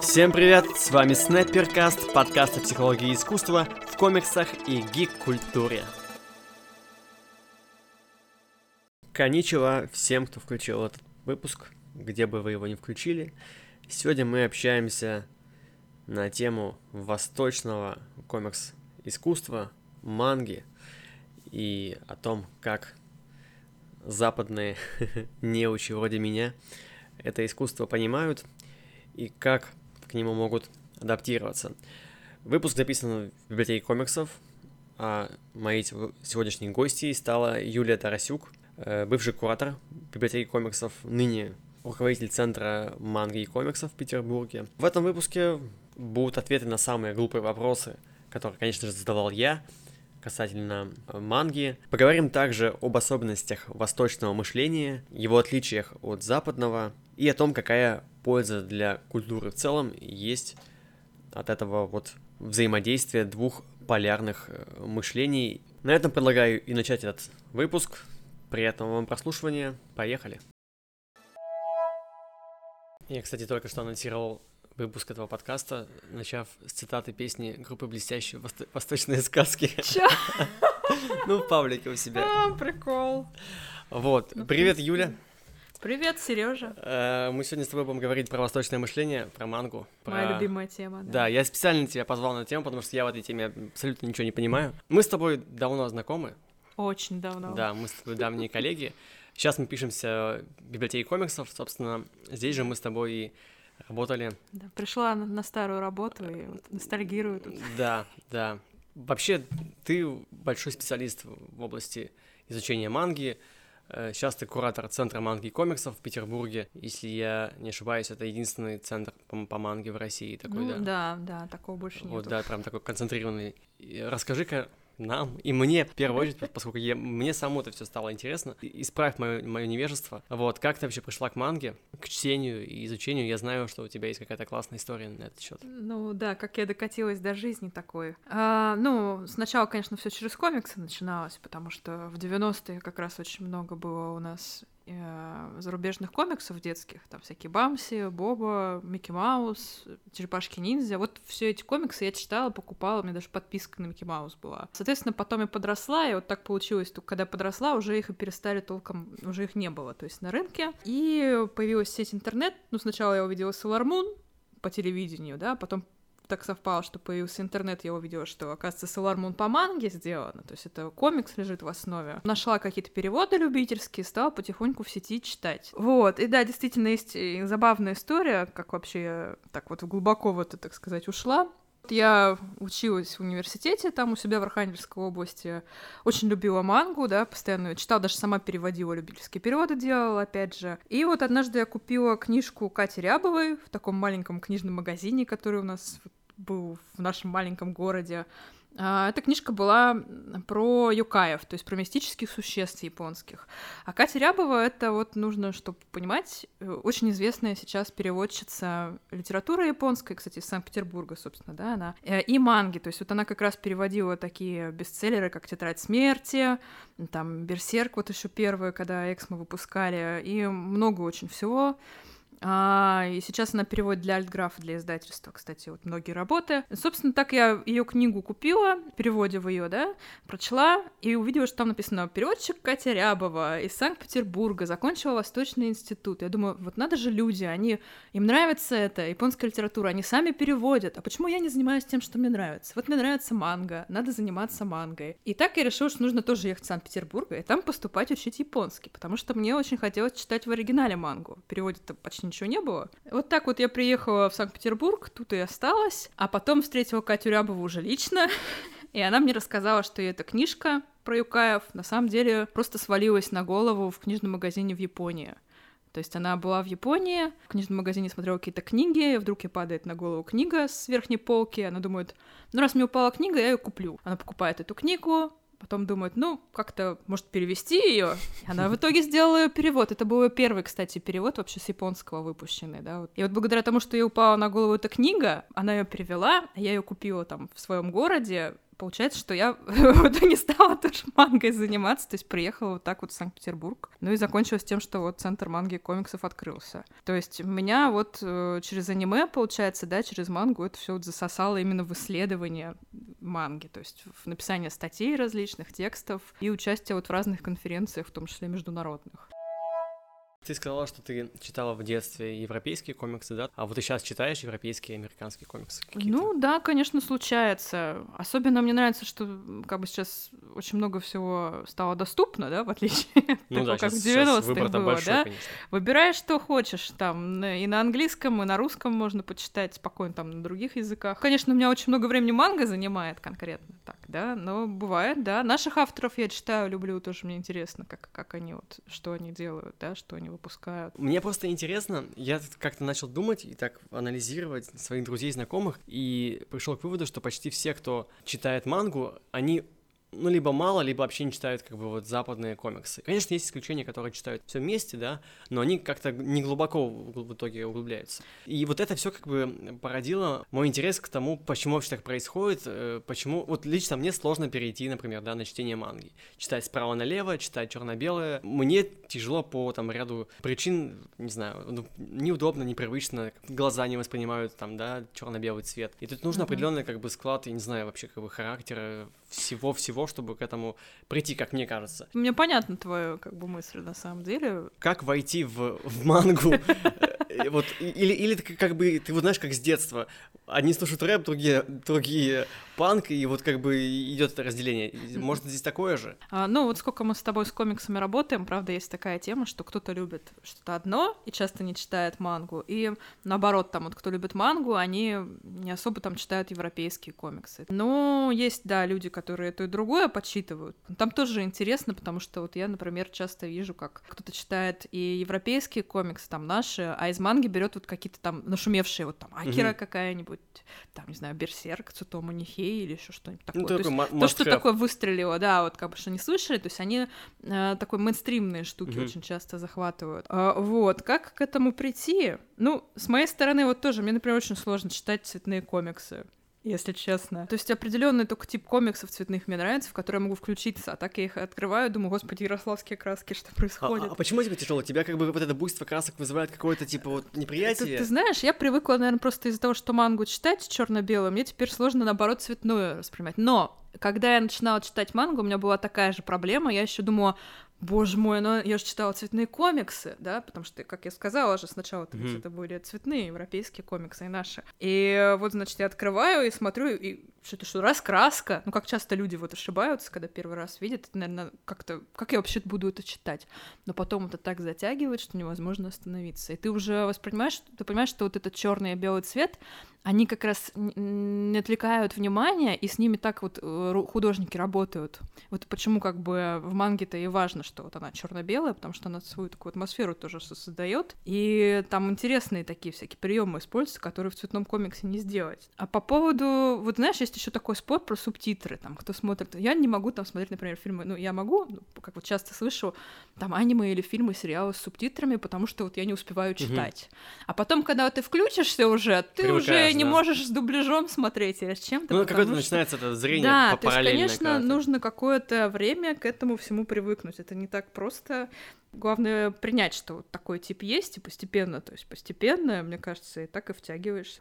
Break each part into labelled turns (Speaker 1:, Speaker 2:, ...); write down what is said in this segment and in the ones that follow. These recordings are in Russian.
Speaker 1: Всем привет, с вами Снайперкаст, подкаст о психологии искусства в комиксах и гик-культуре. Коничева всем, кто включил этот выпуск, где бы вы его не включили. Сегодня мы общаемся на тему восточного комикс-искусства, манги, и о том, как западные неучи вроде меня это искусство понимают и как к нему могут адаптироваться. Выпуск записан в библиотеке комиксов, а моей сегодняшней гостьей стала Юлия Тарасюк, э, бывший куратор библиотеки комиксов, ныне руководитель центра манги и комиксов в Петербурге. В этом выпуске будут ответы на самые глупые вопросы, которые, конечно же, задавал я, касательно э, манги. Поговорим также об особенностях восточного мышления, его отличиях от западного и о том, какая польза для культуры в целом есть от этого вот взаимодействия двух полярных э, мышлений. На этом предлагаю и начать этот выпуск. Приятного вам прослушивания. Поехали. Я, кстати, только что анонсировал выпуск этого подкаста, начав с цитаты песни группы «Блестящие восто- восточные сказки».
Speaker 2: Чё?
Speaker 1: Ну, в паблике у себя.
Speaker 2: А, прикол.
Speaker 1: Вот.
Speaker 2: Ну,
Speaker 1: Привет. Юля.
Speaker 2: Привет, Сережа.
Speaker 1: Э, Мы сегодня с тобой будем говорить про восточное мышление, про мангу.
Speaker 2: Моя
Speaker 1: про-
Speaker 2: любимая тема.
Speaker 1: Да, я специально тебя позвал на тему, потому что я в этой теме абсолютно ничего не понимаю. Мы с тобой давно знакомы,
Speaker 2: Очень давно.
Speaker 1: да, мы с тобой давние коллеги. Сейчас мы пишемся в библиотеке комиксов, собственно, здесь же мы с тобой и работали.
Speaker 2: Да, Пришла на, на старую работу и вот ностальгирую тут.
Speaker 1: Да, да. Вообще, ты большой специалист в области изучения манги. Э, Сейчас ты куратор Центра манги и комиксов в Петербурге. Если я не ошибаюсь, это единственный центр по, по манге в России такой,
Speaker 2: ну,
Speaker 1: да?
Speaker 2: да, да, такого больше
Speaker 1: Вот,
Speaker 2: нет.
Speaker 1: да, прям такой концентрированный. Расскажи-ка нам и мне, в первую очередь, поскольку я, мне самому это все стало интересно, исправь мое, мое невежество. Вот, как ты вообще пришла к манге, к чтению и изучению? Я знаю, что у тебя есть какая-то классная история на этот счет.
Speaker 2: Ну да, как я докатилась до жизни такой. А, ну, сначала, конечно, все через комиксы начиналось, потому что в 90-е как раз очень много было у нас э, зарубежных комиксов детских, там всякие Бамси, Боба, Микки Маус, Черепашки Ниндзя. Вот все эти комиксы я читала, покупала, у меня даже подписка на Микки Маус была. Соответственно, потом я подросла, и вот так получилось, только когда подросла, уже их и перестали толком, уже их не было, то есть на рынке. И появилась сеть интернет, ну, сначала я увидела Sailor по телевидению, да, потом так совпало, что появился интернет, я увидела, что, оказывается, Sailor Moon по манге сделано, то есть это комикс лежит в основе. Нашла какие-то переводы любительские, стала потихоньку в сети читать. Вот, и да, действительно, есть и забавная история, как вообще я так вот глубоко в это, так сказать, ушла. Я училась в университете, там у себя в Архангельской области, очень любила мангу, да, постоянно её читала, даже сама переводила, любительские переводы делала, опять же. И вот однажды я купила книжку Кати Рябовой в таком маленьком книжном магазине, который у нас был в нашем маленьком городе. А, Эта книжка была про юкаев, то есть про мистических существ японских. А Катя Рябова — это вот нужно, чтобы понимать, э, очень известная сейчас переводчица литературы японской, кстати, из Санкт-Петербурга, собственно, да, она, э, и манги, то есть вот она как раз переводила такие бестселлеры, как «Тетрадь смерти», там «Берсерк», вот еще первые, когда Эксмо выпускали, и много очень всего. А, и сейчас она переводит для Альтграфа, для издательства, кстати, вот многие работы. Собственно, так я ее книгу купила, в переводе в ее, да, прочла и увидела, что там написано «Переводчик Катя Рябова из Санкт-Петербурга, закончила Восточный институт». Я думаю, вот надо же люди, они, им нравится это, японская литература, они сами переводят. А почему я не занимаюсь тем, что мне нравится? Вот мне нравится манга, надо заниматься мангой. И так я решила, что нужно тоже ехать в Санкт-Петербург и там поступать учить японский, потому что мне очень хотелось читать в оригинале мангу. В переводе-то почти ничего не было. Вот так вот я приехала в Санкт-Петербург, тут и осталась, а потом встретила Катю Рябову уже лично, и она мне рассказала, что эта книжка про Юкаев на самом деле просто свалилась на голову в книжном магазине в Японии. То есть она была в Японии, в книжном магазине смотрела какие-то книги, вдруг ей падает на голову книга с верхней полки, она думает, ну раз мне упала книга, я ее куплю. Она покупает эту книгу, Потом думает, ну, как-то, может, перевести ее. Она в итоге сделала ее перевод. Это был ее первый, кстати, перевод вообще с японского выпущенный, да. И вот благодаря тому, что ей упала на голову эта книга, она ее перевела, я ее купила там в своем городе, получается, что я вот не стала тоже мангой заниматься, то есть приехала вот так вот в Санкт-Петербург, ну и закончилось тем, что вот центр манги и комиксов открылся. То есть меня вот э, через аниме, получается, да, через мангу это все вот засосало именно в исследование манги, то есть в написание статей различных, текстов и участие вот в разных конференциях, в том числе международных.
Speaker 1: Ты сказала, что ты читала в детстве европейские комиксы, да? А вот ты сейчас читаешь европейские и американские комиксы какие-то?
Speaker 2: Ну да, конечно, случается. Особенно мне нравится, что как бы сейчас очень много всего стало доступно, да, в отличие
Speaker 1: ну,
Speaker 2: от
Speaker 1: да,
Speaker 2: того, как
Speaker 1: сейчас,
Speaker 2: в 90-х
Speaker 1: было,
Speaker 2: большой, да?
Speaker 1: Конечно.
Speaker 2: Выбираешь, что хочешь, там, и на английском, и на русском можно почитать спокойно, там, на других языках. Конечно, у меня очень много времени манга занимает конкретно так, да, но бывает, да. Наших авторов я читаю, люблю, тоже мне интересно, как, как они вот, что они делают, да, что они выпускают.
Speaker 1: Мне просто интересно, я как-то начал думать и так анализировать своих друзей, знакомых, и пришел к выводу, что почти все, кто читает мангу, они ну, либо мало, либо вообще не читают, как бы, вот западные комиксы. Конечно, есть исключения, которые читают все вместе, да, но они как-то не глубоко в итоге углубляются. И вот это все как бы породило мой интерес к тому, почему вообще так происходит, э, почему... Вот лично мне сложно перейти, например, да, на чтение манги. Читать справа налево, читать черно-белое. Мне тяжело по там ряду причин, не знаю, ну, неудобно, непривычно, глаза не воспринимают там, да, черно-белый цвет. И тут нужно mm-hmm. определенный как бы склад, я не знаю, вообще как бы характера всего-всего, чтобы к этому прийти, как мне кажется.
Speaker 2: Мне понятна твоя как бы мысль на самом деле.
Speaker 1: Как войти в, в мангу? Э, вот, или, или как бы, ты вот знаешь, как с детства, одни слушают рэп, другие, другие панк, и вот как бы идет это разделение. Может, здесь такое же?
Speaker 2: А, ну, вот сколько мы с тобой с комиксами работаем, правда, есть такая тема, что кто-то любит что-то одно и часто не читает мангу, и наоборот, там вот кто любит мангу, они не особо там читают европейские комиксы. Но есть, да, люди, которые то и другое подсчитывают. Там тоже интересно, потому что вот я, например, часто вижу, как кто-то читает и европейские комиксы, там наши, а из манги берет вот какие-то там нашумевшие, вот там Акира угу. какая-нибудь, там, не знаю, Берсерк, Цутома Нихей или еще что-нибудь такое. Ну, то, есть, то, что такое выстрелило, да, вот как бы что не слышали, то есть они э, такой мейнстримные штуки угу. очень часто захватывают. А, вот, как к этому прийти? Ну, с моей стороны, вот тоже, мне, например, очень сложно читать цветные комиксы если честно. То есть определенный только тип комиксов цветных мне нравится, в которые я могу включиться, а так я их открываю, думаю, господи, ярославские краски, что происходит?
Speaker 1: А, а почему тебе тяжело? Тебя как бы вот это буйство красок вызывает какое-то типа вот неприятие?
Speaker 2: Ты, ты знаешь, я привыкла, наверное, просто из-за того, что мангу читать черно-белую, мне теперь сложно, наоборот, цветную воспринимать. Но когда я начинала читать мангу, у меня была такая же проблема. Я еще думала, боже мой, ну я же читала цветные комиксы, да, потому что, как я сказала же, сначала mm-hmm. это были цветные европейские комиксы и наши. И вот, значит, я открываю и смотрю, и что это что, раскраска? Ну, как часто люди вот ошибаются, когда первый раз видят, это, наверное, как-то, как я вообще буду это читать? Но потом это так затягивает, что невозможно остановиться. И ты уже воспринимаешь, ты понимаешь, что вот этот черный и белый цвет, они как раз не отвлекают внимание, и с ними так вот э, художники работают. Вот почему как бы в манге-то и важно, что вот она черно-белая, потому что она свою такую атмосферу тоже создает. И там интересные такие всякие приемы используются, которые в цветном комиксе не сделать. А по поводу, вот знаешь, есть еще такой спор про субтитры, там, кто смотрит. Я не могу там смотреть, например, фильмы, ну, я могу, ну, как вот часто слышу, там, аниме или фильмы, сериалы с субтитрами, потому что вот я не успеваю читать. Угу. А потом, когда вот ты включишься уже, ты уже не можешь с дубляжом смотреть или с чем-то.
Speaker 1: Ну, какое-то что... начинается это зрение
Speaker 2: Да, то есть, конечно, нужно какое-то время к этому всему привыкнуть. Это не так просто. Главное принять, что вот такой тип есть, и постепенно, то есть постепенно, мне кажется, и так и втягиваешься.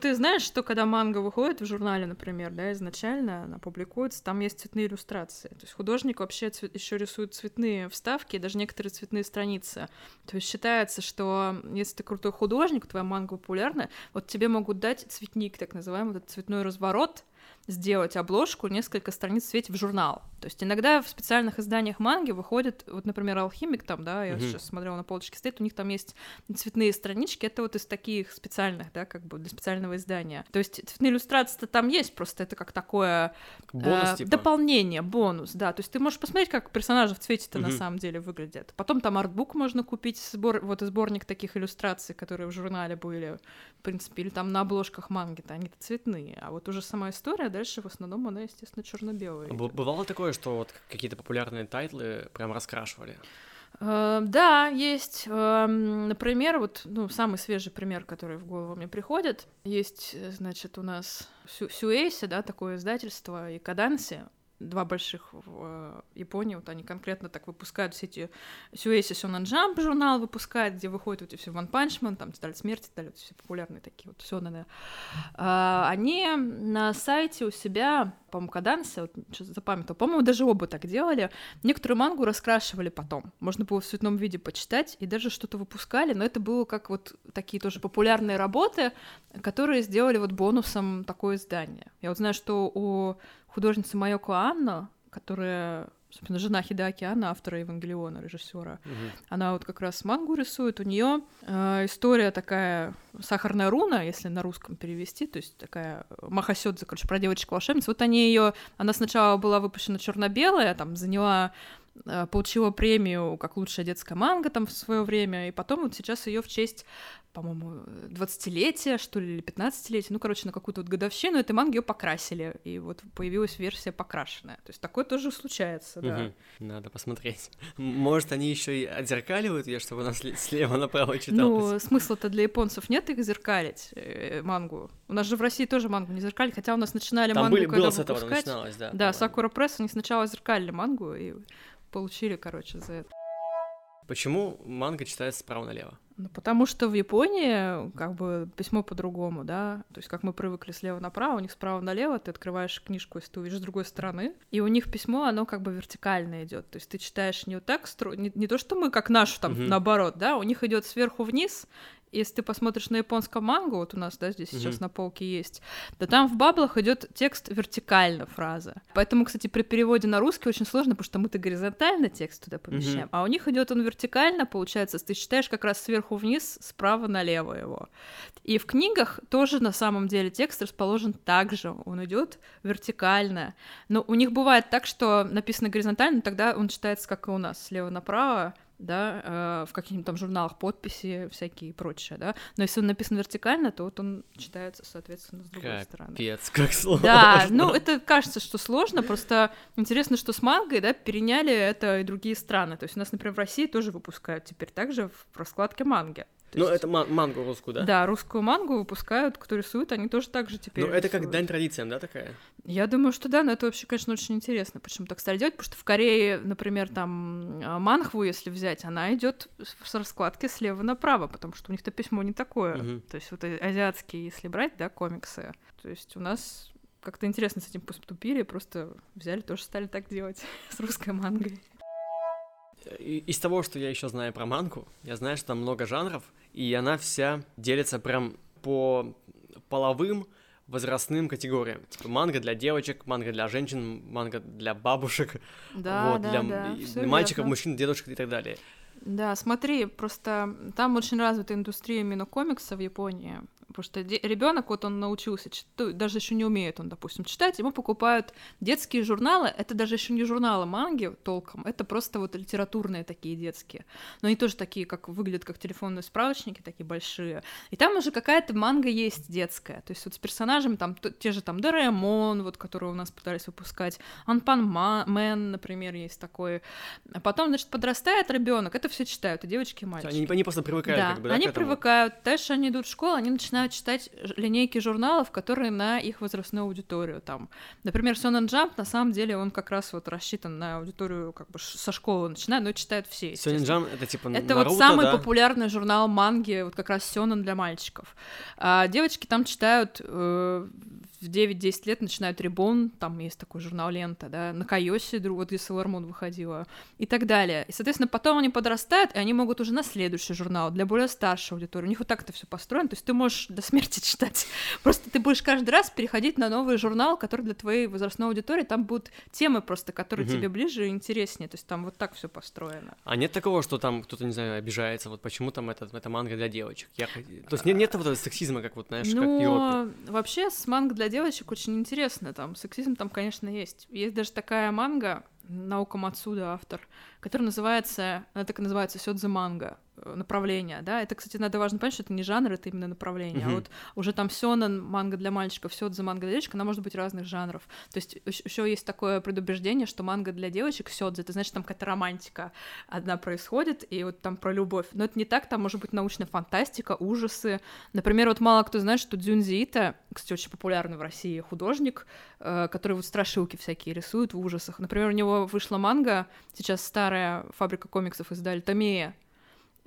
Speaker 2: Ты знаешь, что когда манга выходит в журнале, например, да, изначально она публикуется, там есть цветные иллюстрации. То есть художник вообще цвет, еще рисует цветные вставки, даже некоторые цветные страницы. То есть считается, что если ты крутой художник, твоя манга популярна, вот тебе могут дать цветник, так называемый, этот цветной разворот, сделать обложку, несколько страниц в свете в журнал. То есть иногда в специальных изданиях манги выходит, вот, например, «Алхимик» там, да, я mm-hmm. сейчас смотрела на полочке стоит, у них там есть цветные странички, это вот из таких специальных, да, как бы для специального издания. То есть цветные иллюстрации-то там есть, просто это как такое бонус, э, типа. дополнение, бонус, да. То есть ты можешь посмотреть, как персонажи в цвете-то mm-hmm. на самом деле выглядят. Потом там артбук можно купить, сбор, вот сборник таких иллюстраций, которые в журнале были, в принципе, или там на обложках манги-то, они-то цветные. А вот уже сама история, дальше в основном она, естественно, черно-белая.
Speaker 1: Бывало такое, что вот какие-то популярные тайтлы прям раскрашивали?
Speaker 2: Э, да, есть. Э, например, вот, ну, самый свежий пример, который в голову мне приходит. Есть, значит, у нас Сю Сюэйся, да, такое издательство, и Коданся два больших в э, Японии, вот они конкретно так выпускают все эти Сюэйся Сёнэн Jump журнал выпускает, где выходят вот эти все Punch Man, там Тетрадь смерти, да, все популярные такие вот Сёнэны. А, они на сайте у себя, по-моему, Кадансе, вот что-то запамятовал, по-моему, даже оба так делали, некоторую мангу раскрашивали потом, можно было в цветном виде почитать, и даже что-то выпускали, но это было как вот такие тоже популярные работы, которые сделали вот бонусом такое издание. Я вот знаю, что у художница Майоко Анна, которая собственно, жена Хидаки Анна, автора Евангелиона, режиссера. Угу. Она вот как раз мангу рисует. У нее э, история такая сахарная руна, если на русском перевести, то есть такая махасёдзе, короче, про девочку волшебницу. Вот они ее, она сначала была выпущена черно-белая, там заняла Э, получила премию как лучшая детская манга там в свое время, и потом вот сейчас ее в честь, по-моему, 20-летия, что ли, или 15-летия, ну, короче, на какую-то вот годовщину этой манги ее покрасили, и вот появилась версия покрашенная. То есть такое тоже случается, да. Угу.
Speaker 1: Надо посмотреть. Может, они еще и отзеркаливают ее, чтобы она слева направо читалась?
Speaker 2: Ну, смысла-то для японцев нет их зеркалить, э, мангу. У нас же в России тоже мангу не зеркали, хотя у нас начинали Там мангу, были, когда было с этого начиналось, да. Да, Сакура Пресс, они сначала зеркалили мангу, и получили, короче, за это.
Speaker 1: Почему манга читается справа налево?
Speaker 2: Ну, потому что в Японии как бы письмо по-другому, да. То есть как мы привыкли слева направо, у них справа налево, ты открываешь книжку, если ты увидишь с другой стороны, и у них письмо, оно как бы вертикально идет. То есть ты читаешь не вот так, не, не то, что мы как нашу там угу. наоборот, да, у них идет сверху вниз, если ты посмотришь на японском мангу, вот у нас, да, здесь mm-hmm. сейчас на полке есть, да там в баблах идет текст вертикально фраза. Поэтому, кстати, при переводе на русский очень сложно, потому что мы-то горизонтально текст туда помещаем, mm-hmm. а у них идет он вертикально, получается, ты читаешь как раз сверху вниз, справа налево его. И в книгах тоже на самом деле текст расположен так же, он идет вертикально. Но у них бывает так, что написано горизонтально, тогда он читается как и у нас, слева направо, да, э, в каких-нибудь там журналах подписи всякие и прочее, да. Но если он написан вертикально, то вот он читается, соответственно, с другой
Speaker 1: Капец,
Speaker 2: стороны.
Speaker 1: Капец, как сложно.
Speaker 2: Да, ну это кажется, что сложно, просто интересно, что с мангой, да, переняли это и другие страны. То есть у нас, например, в России тоже выпускают теперь также в раскладке манги.
Speaker 1: То ну, есть... это мангу русскую, да?
Speaker 2: Да, русскую мангу выпускают, кто рисует, они тоже так же теперь
Speaker 1: Ну, это как дань традициям, да, такая?
Speaker 2: Я думаю, что да, но это вообще, конечно, очень интересно, почему так стали делать, потому что в Корее, например, там а, манхву, если взять, она идет с раскладки слева направо, потому что у них-то письмо не такое. Угу. То есть вот азиатские, если брать, да, комиксы, то есть у нас как-то интересно с этим поступили, просто взяли, тоже стали так делать с русской мангой
Speaker 1: из того, что я еще знаю про мангу, я знаю, что там много жанров, и она вся делится прям по половым возрастным категориям. Типа манга для девочек, манга для женщин, манга для бабушек,
Speaker 2: да,
Speaker 1: вот,
Speaker 2: да,
Speaker 1: для
Speaker 2: да,
Speaker 1: мальчиков, верно. мужчин, дедушек и так далее.
Speaker 2: Да, смотри, просто там очень развита индустрия именно комикса в Японии. Потому что ребенок, вот он научился читать, даже еще не умеет он, допустим, читать, ему покупают детские журналы, это даже еще не журналы манги толком, это просто вот литературные такие детские. Но они тоже такие, как выглядят как телефонные справочники, такие большие. И там уже какая-то манга есть детская. То есть вот с персонажами там те же там Дораэмон, вот который у нас пытались выпускать, Анпанмэн, например, есть такой. А потом, значит, подрастает ребенок, это все читают, и девочки, и мальчики.
Speaker 1: Они, они просто привыкают,
Speaker 2: да,
Speaker 1: как бы, да,
Speaker 2: они привыкают. Дальше они идут в школу, они начинают начинают читать линейки журналов, которые на их возрастную аудиторию. Там, например, Сёнэн Jump, на самом деле, он как раз вот рассчитан на аудиторию как бы со школы начиная, но читают все.
Speaker 1: Сёнэн Джамп — это типа
Speaker 2: Это
Speaker 1: Наруто,
Speaker 2: вот самый
Speaker 1: да?
Speaker 2: популярный журнал манги, вот как раз Сёнэн для мальчиков. А девочки там читают э, в 9-10 лет начинают Рибон, там есть такой журнал Лента, да, на Кайосе, вот Sailor Moon выходила, и так далее. И, соответственно, потом они подрастают, и они могут уже на следующий журнал для более старшей аудитории. У них вот так это все построено, то есть ты можешь до смерти читать. Просто ты будешь каждый раз переходить на новый журнал, который для твоей возрастной аудитории, там будут темы просто, которые угу. тебе ближе и интереснее, то есть там вот так все построено.
Speaker 1: А нет такого, что там кто-то, не знаю, обижается, вот почему там это, это манга для девочек? Я... То есть нет, нет вот этого сексизма, как вот, знаешь, ну, как в Европе?
Speaker 2: вообще с манго для девочек очень интересно, там сексизм там, конечно, есть. Есть даже такая манга, Наука Мацуда автор, которая называется, она так и называется Сёдзе манга. Э, направления, да, это, кстати, надо важно понять, что это не жанр, это именно направление,
Speaker 1: Мгм.
Speaker 2: а вот уже там сёнэн, манга для мальчиков, сёдзе, манга для девочек, она может быть разных жанров, то есть еще есть такое предубеждение, что манга для девочек, сёдзе, это значит, там какая-то романтика одна происходит, и вот там про любовь, но это не так, там может быть научная фантастика, ужасы, например, вот мало кто знает, что Дзюнзи Ито, кстати, очень популярный в России художник, э, который вот страшилки всякие рисует в ужасах, например, у него вышла манга, сейчас старая фабрика комиксов издали, Томея,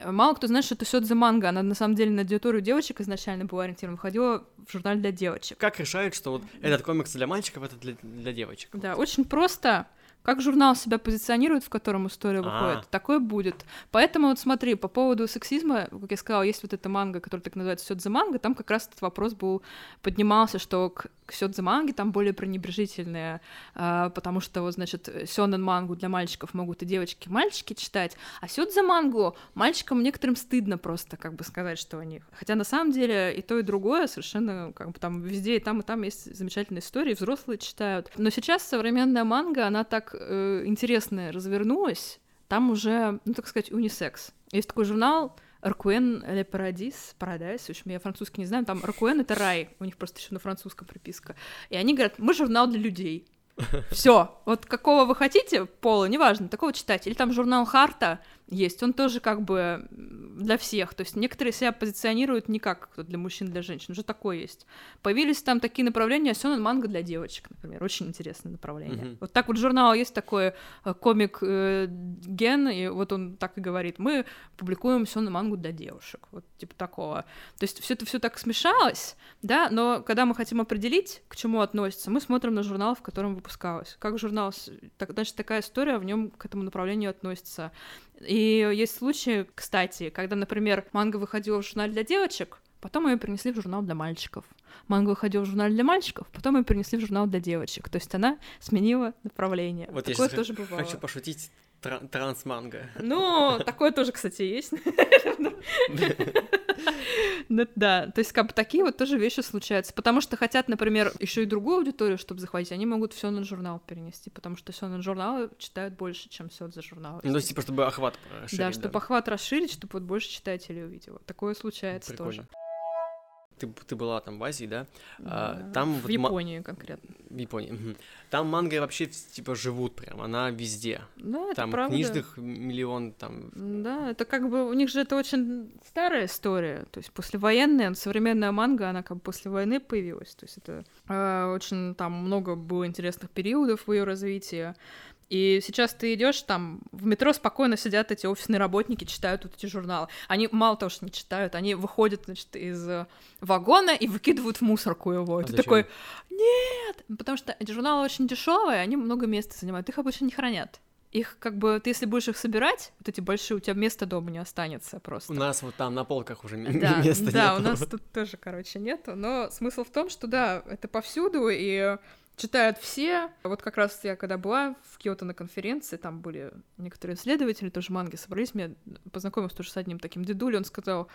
Speaker 2: Мало кто знает, что это Сёдзе манга. Она на самом деле на аудиторию девочек изначально была ориентирована, выходила в журнал для девочек.
Speaker 1: Как решают, что вот этот комикс для мальчиков, это для, для девочек?
Speaker 2: Да, очень просто. Как журнал себя позиционирует, в котором история
Speaker 1: А.
Speaker 2: выходит, такое будет. Поэтому вот смотри, по поводу сексизма, как я сказала, есть вот эта манга, которая так называется Сёдзе манга, там как раз этот вопрос был, поднимался, что к, к Сёдзе манге там более пренебрежительные, а, потому что, вот, значит, сёнэн мангу для мальчиков могут и девочки, и мальчики читать, а Сёдзе мангу мальчикам некоторым стыдно просто, как бы сказать, что они... Хотя на самом деле и то, и другое совершенно, как бы там везде и там, и там есть замечательные истории, взрослые читают. Но сейчас современная манга, она так э, интересно развернулась, там уже, ну, так сказать, унисекс. Есть такой журнал Аркуэн Ле Парадис, Парадайс, в общем, я французский не знаю, там Аркуэн — это рай, у них просто еще на французском приписка. И они говорят, мы журнал для людей. Все, вот какого вы хотите пола, неважно, такого читать. Или там журнал Харта есть, он тоже как бы для всех. То есть некоторые себя позиционируют не как для мужчин, для женщин, уже такое есть. Появились там такие направления, сёнэн манга для девочек, например, очень интересное направление.
Speaker 1: Мгм.
Speaker 2: Вот так вот журнал есть такой э, комик э, Ген, и вот он так и говорит, мы публикуем сёнэн мангу для девушек, вот типа такого. То есть все это все так смешалось, да, но когда мы хотим определить, к чему относится, мы смотрим на журнал, в котором выпускалось. Как журнал, так, значит, такая история в нем к этому направлению относится. И есть случаи, кстати, когда, например, манга выходила в журнал для девочек, потом ее перенесли в журнал для мальчиков. Манга выходила в журнал для мальчиков, потом ее перенесли в журнал для девочек. То есть она сменила направление.
Speaker 1: Вот я
Speaker 2: такое
Speaker 1: щас
Speaker 2: тоже бывало.
Speaker 1: хочу пошутить. Тран- Транс-манга.
Speaker 2: Ну, такое тоже, кстати, есть. Ну, Да, то есть как бы такие вот тоже вещи случаются, потому что хотят, например, еще и другую аудиторию, чтобы захватить, они могут все на журнал перенести, потому что все на журналы читают больше, чем все за журнал.
Speaker 1: Ну, то есть, типа, чтобы охват расширить.
Speaker 2: Да, чтобы охват расширить, чтобы вот больше читателей увидело. Такое случается тоже.
Speaker 1: Ты, ты была там в Азии, да? А,
Speaker 2: Да,
Speaker 1: там
Speaker 2: в
Speaker 1: вот ма-
Speaker 2: Японии конкретно.
Speaker 1: В Японии. Там манго вообще, типа, живут прям, она везде.
Speaker 2: Да, это
Speaker 1: там
Speaker 2: правда.
Speaker 1: книжных миллион, там...
Speaker 2: Да, это как бы у них же это очень старая история, то есть послевоенная, современная манга, она как бы после войны появилась, то есть это э, очень там много было интересных периодов в ее развитии. И сейчас ты идешь там в метро спокойно сидят эти офисные работники, читают вот эти журналы. Они мало того, что не читают, они выходят, значит, из э, вагона и выкидывают в мусорку его.
Speaker 1: А
Speaker 2: ты
Speaker 1: зачем?
Speaker 2: такой, нет, потому что эти журналы очень дешевые, они много места занимают, их обычно не хранят. Их как бы, ты если будешь их собирать, вот эти большие, у тебя места дома не останется просто.
Speaker 1: У нас вот там на полках уже
Speaker 2: Да,
Speaker 1: места
Speaker 2: да, у
Speaker 1: нету.
Speaker 2: нас тут тоже, короче, нету. Но смысл в том, что да, это повсюду, и читают все. Вот как раз я когда была в Киото на конференции, там были некоторые исследователи, тоже манги собрались, меня познакомился тоже с одним таким дедулей, он сказал,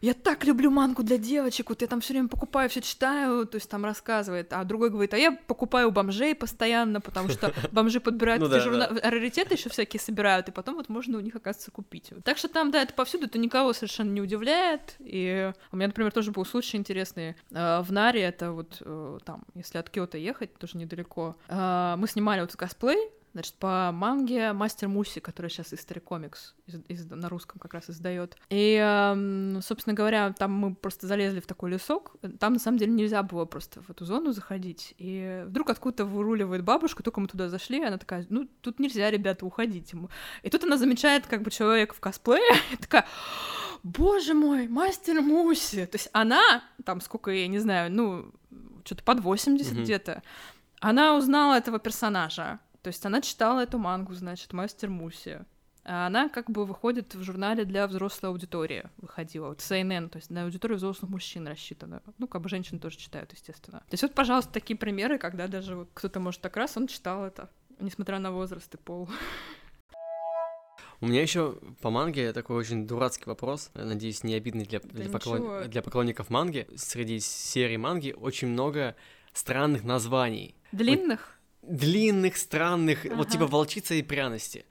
Speaker 2: я так люблю мангу для девочек, вот я там все время покупаю, все читаю, то есть там рассказывает, а другой говорит, а я покупаю бомжей постоянно, потому что бомжи подбирают
Speaker 1: Ну
Speaker 2: эти раритеты еще всякие собирают, и потом вот можно у них, оказывается, купить. Так что там, да, это повсюду, это никого совершенно не удивляет, и у меня, например, тоже был случай интересный э, в Наре, это вот э, там, если от Киота ехать, тоже недалеко, э, мы снимали вот косплей, Значит, по манге Мастер Муси, который сейчас из- из- на русском как раз издает. И, собственно говоря, там мы просто залезли в такой лесок. Там на самом деле нельзя было просто в эту зону заходить. И вдруг откуда-то выруливает бабушка, только мы туда зашли, и она такая, ну, тут нельзя, ребята, уходите. Мы- И тут она замечает как бы человека в косплее, и такая, боже мой, мастер Муси. То есть она, там сколько, я не знаю, ну, что-то под 80
Speaker 1: Мгм.
Speaker 2: где-то, она узнала этого персонажа. То есть она читала эту мангу, значит, мастер Муси. А она как бы выходит в журнале для взрослой аудитории, выходила, вот CNN, то есть на аудиторию взрослых мужчин рассчитана. Ну, как бы женщины тоже читают, естественно. То есть вот, пожалуйста, такие примеры, когда даже вот кто-то может так раз, он читал это, несмотря на возраст и пол.
Speaker 1: У меня еще по манге такой очень дурацкий вопрос, надеюсь, не обидный для,
Speaker 2: Да
Speaker 1: для, поклон- для поклонников манги. Среди серий манги очень много странных названий.
Speaker 2: Длинных?
Speaker 1: Длинных, странных, вот
Speaker 2: Ага.
Speaker 1: типа волчица и пряности.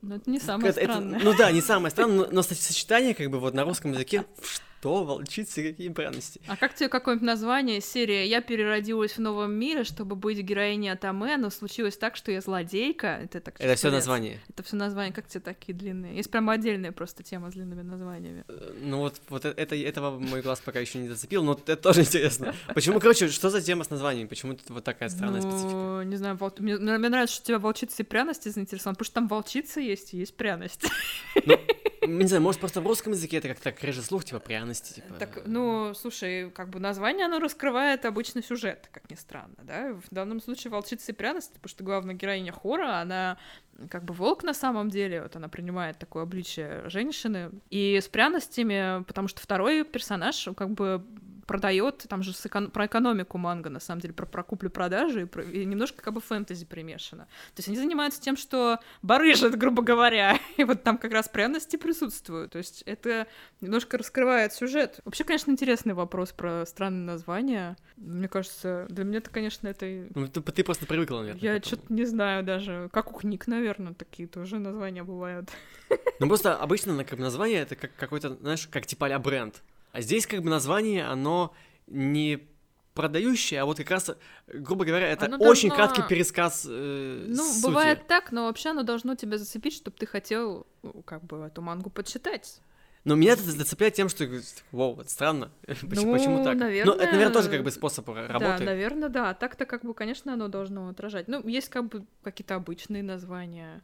Speaker 2: Ну, это не самое
Speaker 1: это- это-
Speaker 2: странное.
Speaker 1: ну да, не самое странное, но, но сочетание как бы вот на русском языке, что, волчицы, какие пряности.
Speaker 2: А как тебе какое-нибудь название серия «Я переродилась в новом мире, чтобы быть героиней Атаме, но случилось так, что я злодейка»? Это так
Speaker 1: Это все название.
Speaker 2: Это все названия, как тебе такие длинные? Есть прям отдельная просто тема с длинными названиями.
Speaker 1: Э, Ну вот, вот э- это, этого мой глаз пока еще не зацепил, но это тоже интересно. Почему, короче, что за тема с названием? Почему тут вот такая странная специфика?
Speaker 2: Ну, не знаю, вол- мне, мне нравится, что тебя волчицы и пряности заинтересованы, потому что там волчица есть и есть пряность.
Speaker 1: Не знаю, может, просто в русском языке это как-то реже слух, типа пряности, типа...
Speaker 2: Так, ну, слушай, как бы название, оно раскрывает обычно сюжет, как ни странно, да? В данном случае волчица и пряность, потому что главная героиня хора, она как бы волк на самом деле, вот она принимает такое обличие женщины. И с пряностями, потому что второй персонаж, он как бы продает, там же с экон- про экономику манга, на самом деле, про, про куплю-продажи, и, про- и немножко как бы фэнтези примешано. То есть они занимаются тем, что барыжат, грубо говоря, и вот там как раз пряности присутствуют. То есть это немножко раскрывает сюжет. Вообще, конечно, интересный вопрос про странные названия. Мне кажется, для меня это, конечно, это...
Speaker 1: Ну, ты, ты просто привыкла, наверное.
Speaker 2: Я что-то не знаю даже. Как у книг, наверное, такие тоже названия бывают.
Speaker 1: Ну, просто обычно как бы, название это как какой-то, знаешь, как типа а бренд. А здесь как бы название, оно не продающее, а вот как раз, грубо говоря, это
Speaker 2: Оно
Speaker 1: очень
Speaker 2: должно-
Speaker 1: краткий пересказ э,
Speaker 2: Ну,
Speaker 1: сути.
Speaker 2: бывает так, но вообще оно должно тебя зацепить, чтобы ты хотел, ну, как бы, эту мангу почитать.
Speaker 1: Но меня это зацепляет тем, что, вау, это странно. Почему,
Speaker 2: Ну,
Speaker 1: почему так? Ну, это,
Speaker 2: наверное,
Speaker 1: наверное, тоже как бы способ ра-
Speaker 2: Да,
Speaker 1: работы.
Speaker 2: наверное, да. Так-то, как бы, конечно, оно должно отражать. Ну, есть как бы какие-то обычные названия.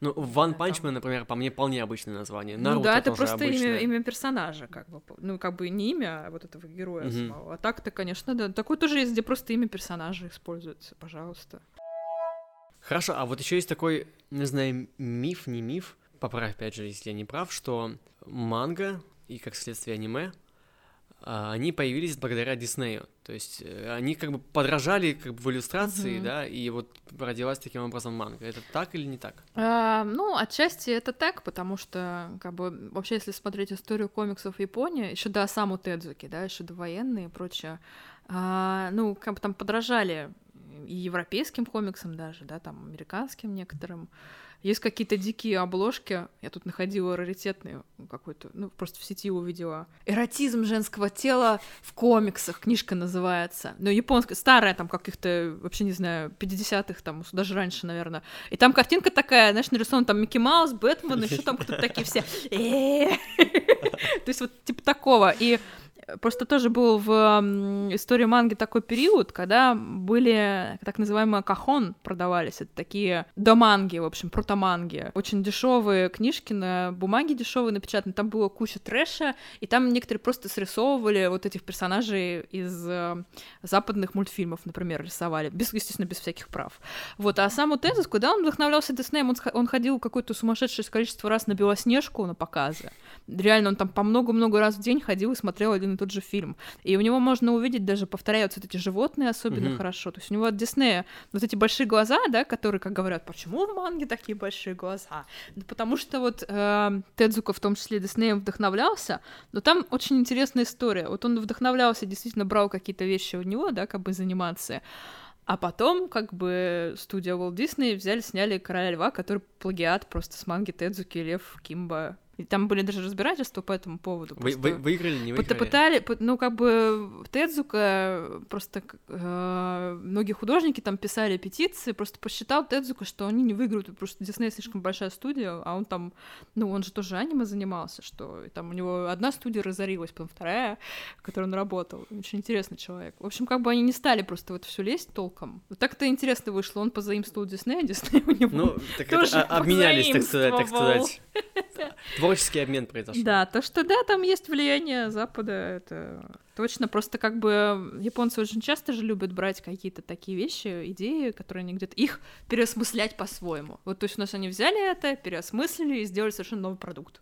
Speaker 1: Ну, One
Speaker 2: Да,
Speaker 1: Punch. Man, например, по мне вполне обычное название.
Speaker 2: ну
Speaker 1: Наруто
Speaker 2: да, это просто имя,
Speaker 1: обычное.
Speaker 2: имя персонажа, как бы. Ну, как бы не имя, а вот этого героя
Speaker 1: Мгм.
Speaker 2: самого. А так-то, конечно, да. Такое тоже есть, где просто имя персонажа используется, пожалуйста.
Speaker 1: Хорошо, а вот еще есть такой, не знаю, миф, не миф, поправь опять же, если я не прав, что манга и, как следствие, аниме, они появились благодаря Диснею. То есть э, они как бы подражали как бы в иллюстрации,
Speaker 2: Мгм.
Speaker 1: да, и вот родилась таким образом манга. Это так или не так?
Speaker 2: А, ну, отчасти это так, потому что, как бы, вообще, если смотреть историю комиксов в Японии, еще до Саму Тедзуки, да, еще до военные и прочее, а, ну, как бы там подражали и европейским комиксам даже, да, там, американским некоторым. Есть какие-то дикие обложки. Я тут находила раритетный какой-то, ну, просто в сети увидела. Эротизм женского тела в комиксах. Книжка называется. Ну, японская, старая, там, каких-то, вообще не знаю, 50-х, там, даже раньше, наверное. И там картинка такая, знаешь, нарисован там Микки Маус, Бэтмен, еще там кто-то такие все. То есть вот типа такого. И просто тоже был в истории манги такой период, когда были так называемые кахон продавались. Это такие доманги, в общем, протоманги. Очень дешевые книжки на бумаге дешевые напечатаны. Там было куча трэша, и там некоторые просто срисовывали вот этих персонажей из э, западных мультфильмов, например, рисовали. Без, естественно, без всяких прав. Вот, а сам Тезис, куда он вдохновлялся Диснеем, он, он ходил какое-то сумасшедшее количество раз на Белоснежку на показы. Реально, он там по много-много раз в день ходил и смотрел один и тот же фильм. И у него можно увидеть, даже повторяются вот эти животные особенно
Speaker 1: Мгм.
Speaker 2: хорошо. То есть у него от Диснея вот эти большие глаза, да, которые, как говорят, почему в манге такие большие глаза? Да потому что вот э, Тедзука в том числе Диснеем вдохновлялся, но там очень интересная история. Вот он вдохновлялся, действительно брал какие-то вещи у него, да, как бы из анимации. А потом, как бы, студия Walt Disney взяли, сняли «Короля льва», который плагиат просто с манги Тедзуки, Лев, Кимба. И там были даже разбирательства по этому поводу.
Speaker 1: Вы,
Speaker 2: просто.
Speaker 1: вы- выиграли, не выиграли?
Speaker 2: Пытали, пы- ну, как бы Тедзука, просто к- э, многие художники там писали петиции, просто посчитал Тедзука, что они не выиграют, потому что Дисней слишком большая студия, а он там, ну, он же тоже аниме занимался, что и там у него одна студия разорилась, потом вторая, в которой он работал. Очень интересный человек. В общем, как бы они не стали просто в это все лезть толком. Вот так-то интересно вышло. Он позаимствовал Диснея, Дисней у него
Speaker 1: Ну, так это,
Speaker 2: тоже
Speaker 1: а- обменялись, так сказать, так сказать. Творческий обмен произошел.
Speaker 2: Да, то, что да, там есть влияние Запада, это точно. Просто как бы японцы очень часто же любят брать какие-то такие вещи, идеи, которые они где-то их переосмыслять по-своему. Вот то есть у нас они взяли это, переосмыслили и сделали совершенно новый продукт.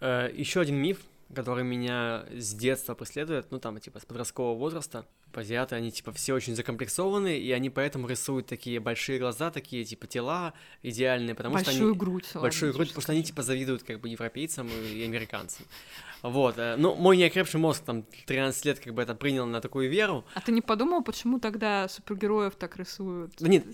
Speaker 1: Еще один миф, который меня с детства преследует, ну там типа с подросткового возраста. азиаты, они, типа, все очень закомплексованы, и они поэтому рисуют такие большие глаза, такие, типа, тела идеальные, потому
Speaker 2: большую
Speaker 1: что они...
Speaker 2: грудь.
Speaker 1: Большую грудь, потому что они, типа, завидуют, как бы, европейцам и американцам. Вот. э, Ну, мой неокрепший мозг, там, 13 лет, как бы, это принял на такую веру.
Speaker 2: А ты не подумал, почему тогда супергероев так рисуют?
Speaker 1: Ну, нет,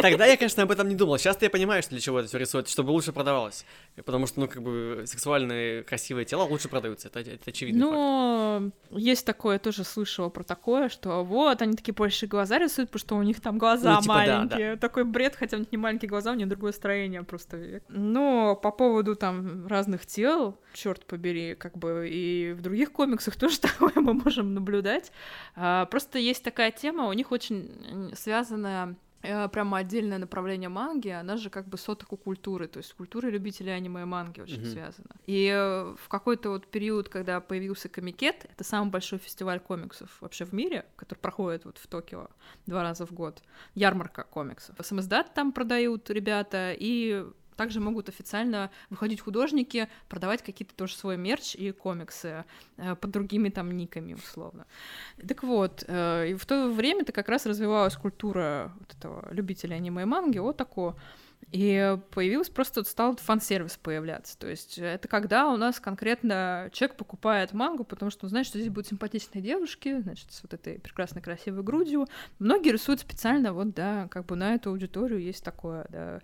Speaker 1: тогда я, конечно, об этом не думал. Сейчас я понимаю, что для чего это все рисуют, чтобы лучше продавалось. Потому что, ну, как бы, сексуальные красивые тела лучше продаются. Это, это очевидно.
Speaker 2: Ну, есть такое, я тоже слышала про такое, что вот, они такие большие глаза рисуют, потому что у них там глаза
Speaker 1: Ну, типа, да,
Speaker 2: маленькие. Такой бред, хотя у них не маленькие глаза, у них другое строение просто. Но по поводу там разных тел, черт побери, как бы и в других комиксах тоже такое мы можем наблюдать. А, Просто есть такая тема, у них очень связанная э, прямо отдельное направление манги, она же как бы с отоку культуры, то есть культура любителей аниме и манги очень
Speaker 1: Мгм.
Speaker 2: связана. И э, в какой-то вот период, когда появился Комикет, это самый большой фестиваль комиксов вообще в мире, который проходит вот в Токио два раза в год, ярмарка комиксов. Самоздат там продают ребята, и также могут официально выходить художники, продавать какие-то тоже свой мерч и комиксы э, под другими там никами, условно. Так вот, э, и в то время-то как раз развивалась культура вот этого любителя аниме и манги, вот такого. И появился просто вот стал фан-сервис появляться. То есть это когда у нас конкретно человек покупает мангу, потому что он знает, что здесь будут симпатичные девушки, значит, с вот этой прекрасной красивой грудью. Многие рисуют специально вот, да, как бы на эту аудиторию есть такое, да.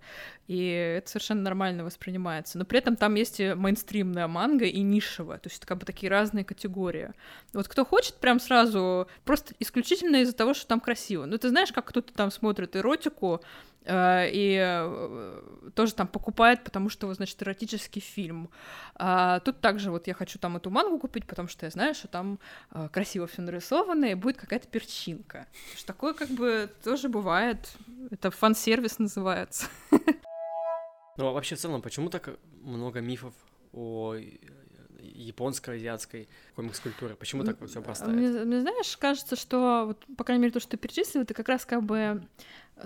Speaker 2: И это совершенно нормально воспринимается. Но при этом там есть и мейнстримная манга и нишевая. То есть это как бы такие разные категории. Вот кто хочет прям сразу, просто исключительно из-за того, что там красиво. Ну, ты знаешь, как кто-то там смотрит эротику, и э, тоже там покупает, потому что, значит, эротический фильм. А тут также вот я хочу там эту мангу купить, потому что я знаю, что там э, красиво все нарисовано, и будет какая-то перчинка. Что такое как бы тоже бывает. Это фан-сервис называется.
Speaker 1: Ну, а вообще, в целом, почему так много мифов о японской, азиатской комикс-культуре? Почему так все
Speaker 2: Мне,
Speaker 1: простает?
Speaker 2: мне, знаешь, кажется, что, вот, по крайней мере, то, что ты перечислил, это как раз как бы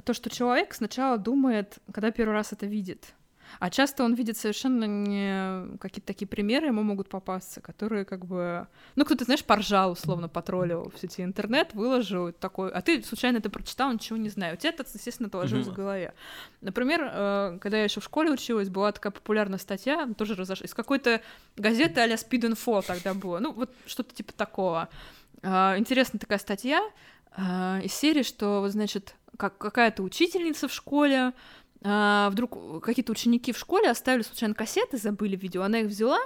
Speaker 2: то, что человек сначала думает, когда первый раз это видит. А часто он видит совершенно не какие-то такие примеры, ему могут попасться, которые как бы... Ну, кто-то, знаешь, поржал, условно, потроллил в сети интернет, выложил такой... А ты случайно это прочитал, ничего не знаю. У тебя это, естественно, отложилось
Speaker 1: Мгм.
Speaker 2: в голове. Например, э, когда я еще в школе училась, была такая популярная статья, тоже разошлась, из какой-то газеты а-ля Speed Info тогда было. Ну, вот что-то типа такого. А, Интересная такая статья а, из серии, что, вот, значит, как какая-то учительница в школе, а, вдруг какие-то ученики в школе оставили случайно кассеты, забыли видео, она их взяла,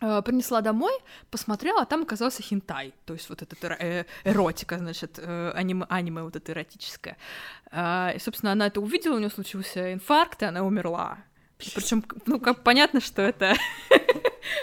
Speaker 2: а, принесла домой, посмотрела, а там оказался хинтай, то есть вот эта э, эротика, значит, э, аниме, аниме вот это эротическое. А, И, собственно, она это увидела, у нее случился инфаркт, и она умерла. Причем, ну, как понятно, что это...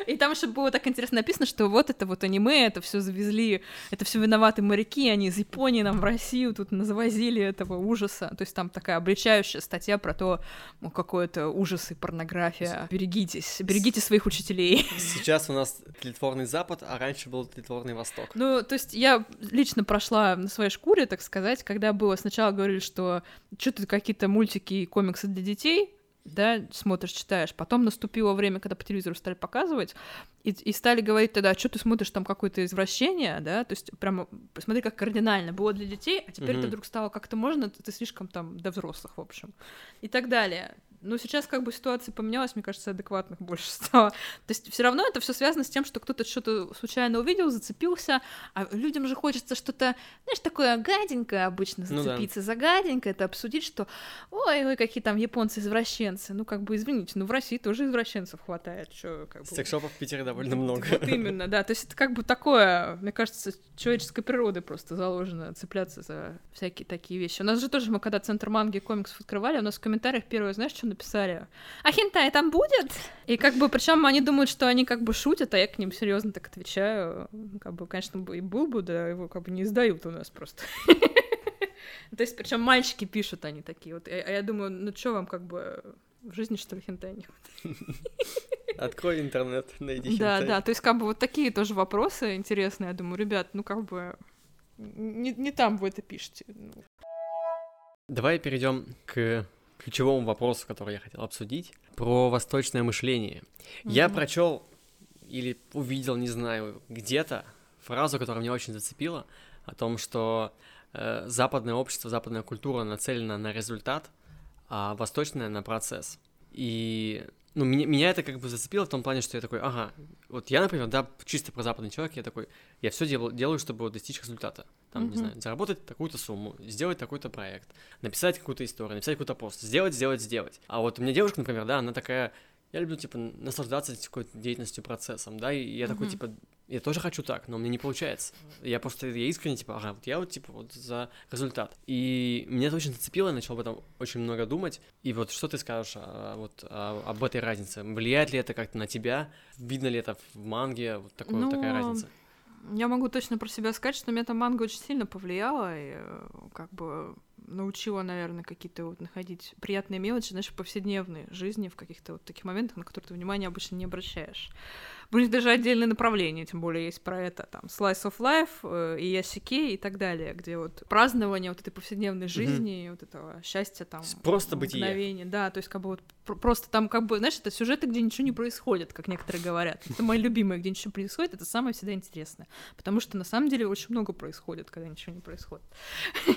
Speaker 2: И там еще было так интересно написано, что вот это вот аниме, это все завезли, это все виноваты моряки, они из Японии нам в Россию тут завозили этого ужаса. То есть там такая обличающая статья про то, ну, какой это ужас и порнография. Берегитесь, берегите своих учителей.
Speaker 1: Сейчас у нас тлетворный Запад, а раньше был тлетворный Восток.
Speaker 2: Ну, то есть я лично прошла на своей шкуре, так сказать, когда было сначала говорили, что что-то какие-то мультики и комиксы для детей, да, смотришь, читаешь. Потом наступило время, когда по телевизору стали показывать, и, и стали говорить тогда, что ты смотришь там какое-то извращение, да, то есть прямо посмотри, как кардинально было для детей, а теперь
Speaker 1: Мгм.
Speaker 2: это вдруг стало как-то можно, ты слишком там до взрослых, в общем, и так далее. Но сейчас как бы ситуация поменялась, мне кажется, адекватных больше стало. То есть все равно это все связано с тем, что кто-то что-то случайно увидел, зацепился, а людям же хочется что-то, знаешь, такое гаденькое обычно
Speaker 1: Ну да.
Speaker 2: зацепиться за гаденькое, это обсудить, что ой, ой, какие там японцы извращенцы. Ну, как бы, извините, ну в России тоже извращенцев хватает. Чё, как бы...
Speaker 1: Секшопов в Питере довольно много.
Speaker 2: Вот именно, да. То есть это как бы такое, мне кажется, человеческой природой просто заложено цепляться за всякие такие вещи. У нас же тоже, мы когда Центр манги и комиксов открывали, у нас в комментариях первое, знаешь, что написали? А хентай там будет? И как бы, причем они думают, что они как бы шутят, а я к ним серьезно так отвечаю. Как бы, конечно, и был бы, да, его как бы не издают у нас просто. То есть, причем мальчики пишут они такие вот. А я думаю, ну что вам как бы в жизни, что ли, хентай не
Speaker 1: Открой интернет, найди
Speaker 2: Да,
Speaker 1: хентай.
Speaker 2: да, то есть как бы вот такие тоже вопросы интересные, я думаю, ребят, ну как бы не, не там вы это пишете. Ну,
Speaker 1: Давай перейдем к ключевому вопросу, который я хотел обсудить, про восточное мышление. Я
Speaker 2: Мгм.
Speaker 1: прочел или увидел, не знаю, где-то фразу, которая меня очень зацепила. о том, что э, западное общество, западная культура нацелена на результат, а восточная на процесс. И ну, меня, меня это как бы зацепило в том плане, что я такой, ага, вот я, например, да, чисто про западный человек, я такой, я все дел, делаю, чтобы достичь результата. Там, mm-hmm. не знаю, заработать такую-то сумму, сделать такой-то проект, написать какую-то историю, написать какой-то пост, сделать, сделать, сделать. А вот у меня девушка, например, да, она такая, я люблю, типа, наслаждаться какой-то деятельностью, процессом, да, и я mm-hmm. такой, типа, я тоже хочу так, но мне не получается. Я просто, я искренне, типа, ага, вот я вот, типа, вот за результат. И меня это очень зацепило, я начал об этом очень много думать. И вот что ты скажешь а, вот а, об этой разнице? Влияет ли это как-то на тебя? Видно ли это в манге? Вот такой, ну, вот такая разница?
Speaker 2: Я могу точно про себя сказать, что меня там манга очень сильно повлияла, и э, как бы научила, наверное, какие-то вот находить приятные мелочи, знаешь, в повседневной жизни, в каких-то вот таких моментах, на которые ты внимания обычно не обращаешь. Будет даже отдельное направление, тем более есть про это, там, Slice of Life э, и Ясике и так далее, где вот празднование вот этой повседневной жизни, mm-hmm. вот этого счастья там.
Speaker 1: Просто бытие.
Speaker 2: Да, то есть как бы вот просто там как бы, знаешь, это сюжеты, где ничего не происходит, как некоторые говорят. Это мои любимые, где ничего происходит, это самое всегда интересное. Потому что на самом деле очень много происходит, когда ничего не происходит.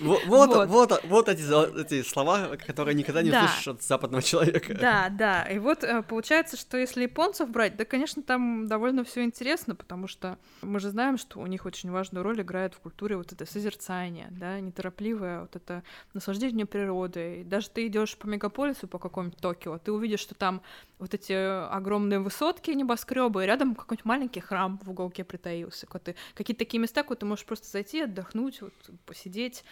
Speaker 1: Вот, вот, вот, вот эти, эти слова, которые никогда не да. услышишь от западного человека.
Speaker 2: Да, да. И вот э, получается, что если японцев брать, да, конечно, там довольно все интересно, потому что мы же знаем, что у них очень важную роль играет в культуре вот это созерцание, да, неторопливое вот это наслаждение природой. Даже ты идешь по мегаполису, по какому-нибудь Токио, ты увидишь, что там вот эти огромные высотки, небоскребы, и рядом какой-нибудь маленький храм в уголке притаился. Какие-то такие места, куда ты можешь просто зайти, отдохнуть, вот, посидеть,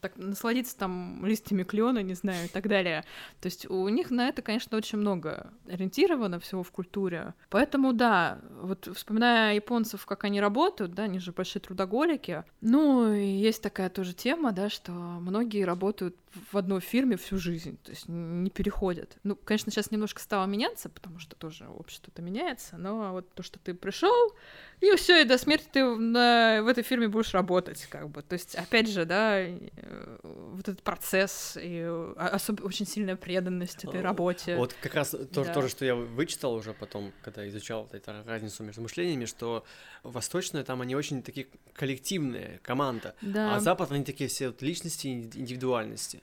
Speaker 2: так, насладиться там листьями клена, не знаю, и так далее. То есть у них на это, конечно, очень много ориентировано всего в культуре. Поэтому, да, вот вспоминая японцев, как они работают, да, они же большие трудоголики, ну, есть такая тоже тема, да, что многие работают в одной фирме всю жизнь, то есть не переходят. Ну, конечно, сейчас немножко стало меняться, потому что тоже общество-то меняется, но вот то, что ты пришел, и все, и до смерти ты на, в этой фирме будешь работать, как бы. То есть, опять же, да, э, вот этот процесс и а, особо очень сильная преданность этой работе.
Speaker 1: Вот как раз то, да. то, что я вычитал уже потом, когда изучал эту разницу между мышлениями, что восточные там они очень такие коллективные, команда, да. а запад они такие все вот личности, индивидуальности.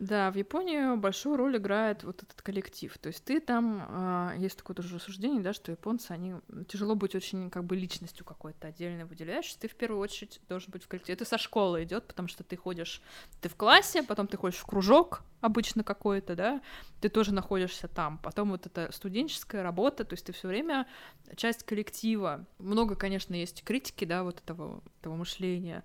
Speaker 2: Да, в Японии большую роль играет вот этот коллектив. То есть ты там, э, есть такое тоже рассуждение, да, что японцы, они тяжело быть очень как бы личностью какой-то отдельно выделяешь. Ты в первую очередь должен быть в коллективе. Это со школы идет, потому что ты ходишь, ты в классе, потом ты ходишь в кружок обычно какой-то, да, ты тоже находишься там. Потом вот эта студенческая работа, то есть ты все время часть коллектива. Много, конечно, есть критики, да, вот этого, этого мышления.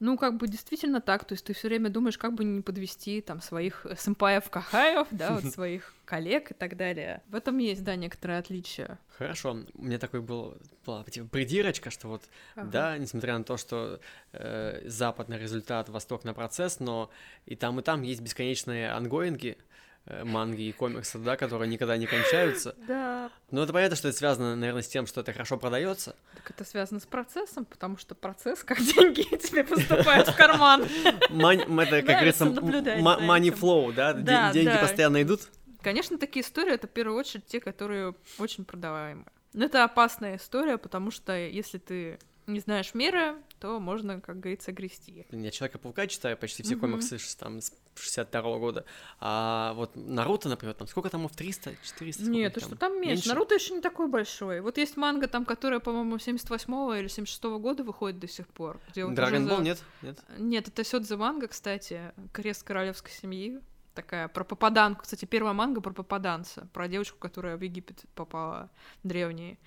Speaker 2: Ну, как бы действительно так, то есть ты все время думаешь, как бы не подвести там своих сэмпаев кахаев, да, вот своих коллег и так далее. В этом есть, да, некоторое отличие.
Speaker 1: Хорошо, у меня такой был, была типа придирочка, что вот, ага. да, несмотря на то, что э, Запад на результат, Восток на процесс, но и там, и там есть бесконечные ангоинги, манги и комиксы, да, которые никогда не кончаются.
Speaker 2: Да.
Speaker 1: Но это понятно, что это связано, наверное, с тем, что это хорошо продается.
Speaker 2: Так это связано с процессом, потому что процесс, как деньги тебе поступают в карман.
Speaker 1: Это, как говорится, money flow, да? Деньги постоянно идут.
Speaker 2: Конечно, такие истории — это в первую очередь те, которые очень продаваемые. Но это опасная история, потому что если ты не знаешь меры, то можно, как говорится, грести.
Speaker 1: Я Человека-паука читаю почти все mm-hmm. комиксы там, с 62 -го года. А вот Наруто, например, там сколько там, 300, 400?
Speaker 2: Нет, ты что там меньше. меньше. Наруто еще не такой большой. Вот есть манга там, которая, по-моему, 78 или 76 -го года выходит до сих пор.
Speaker 1: Драгон Ball за... нет? Нет,
Speaker 2: нет это Сёдзе манга, кстати, крест королевской семьи такая про попаданку. Кстати, первая манга про попаданца, про девочку, которая в Египет попала, древние.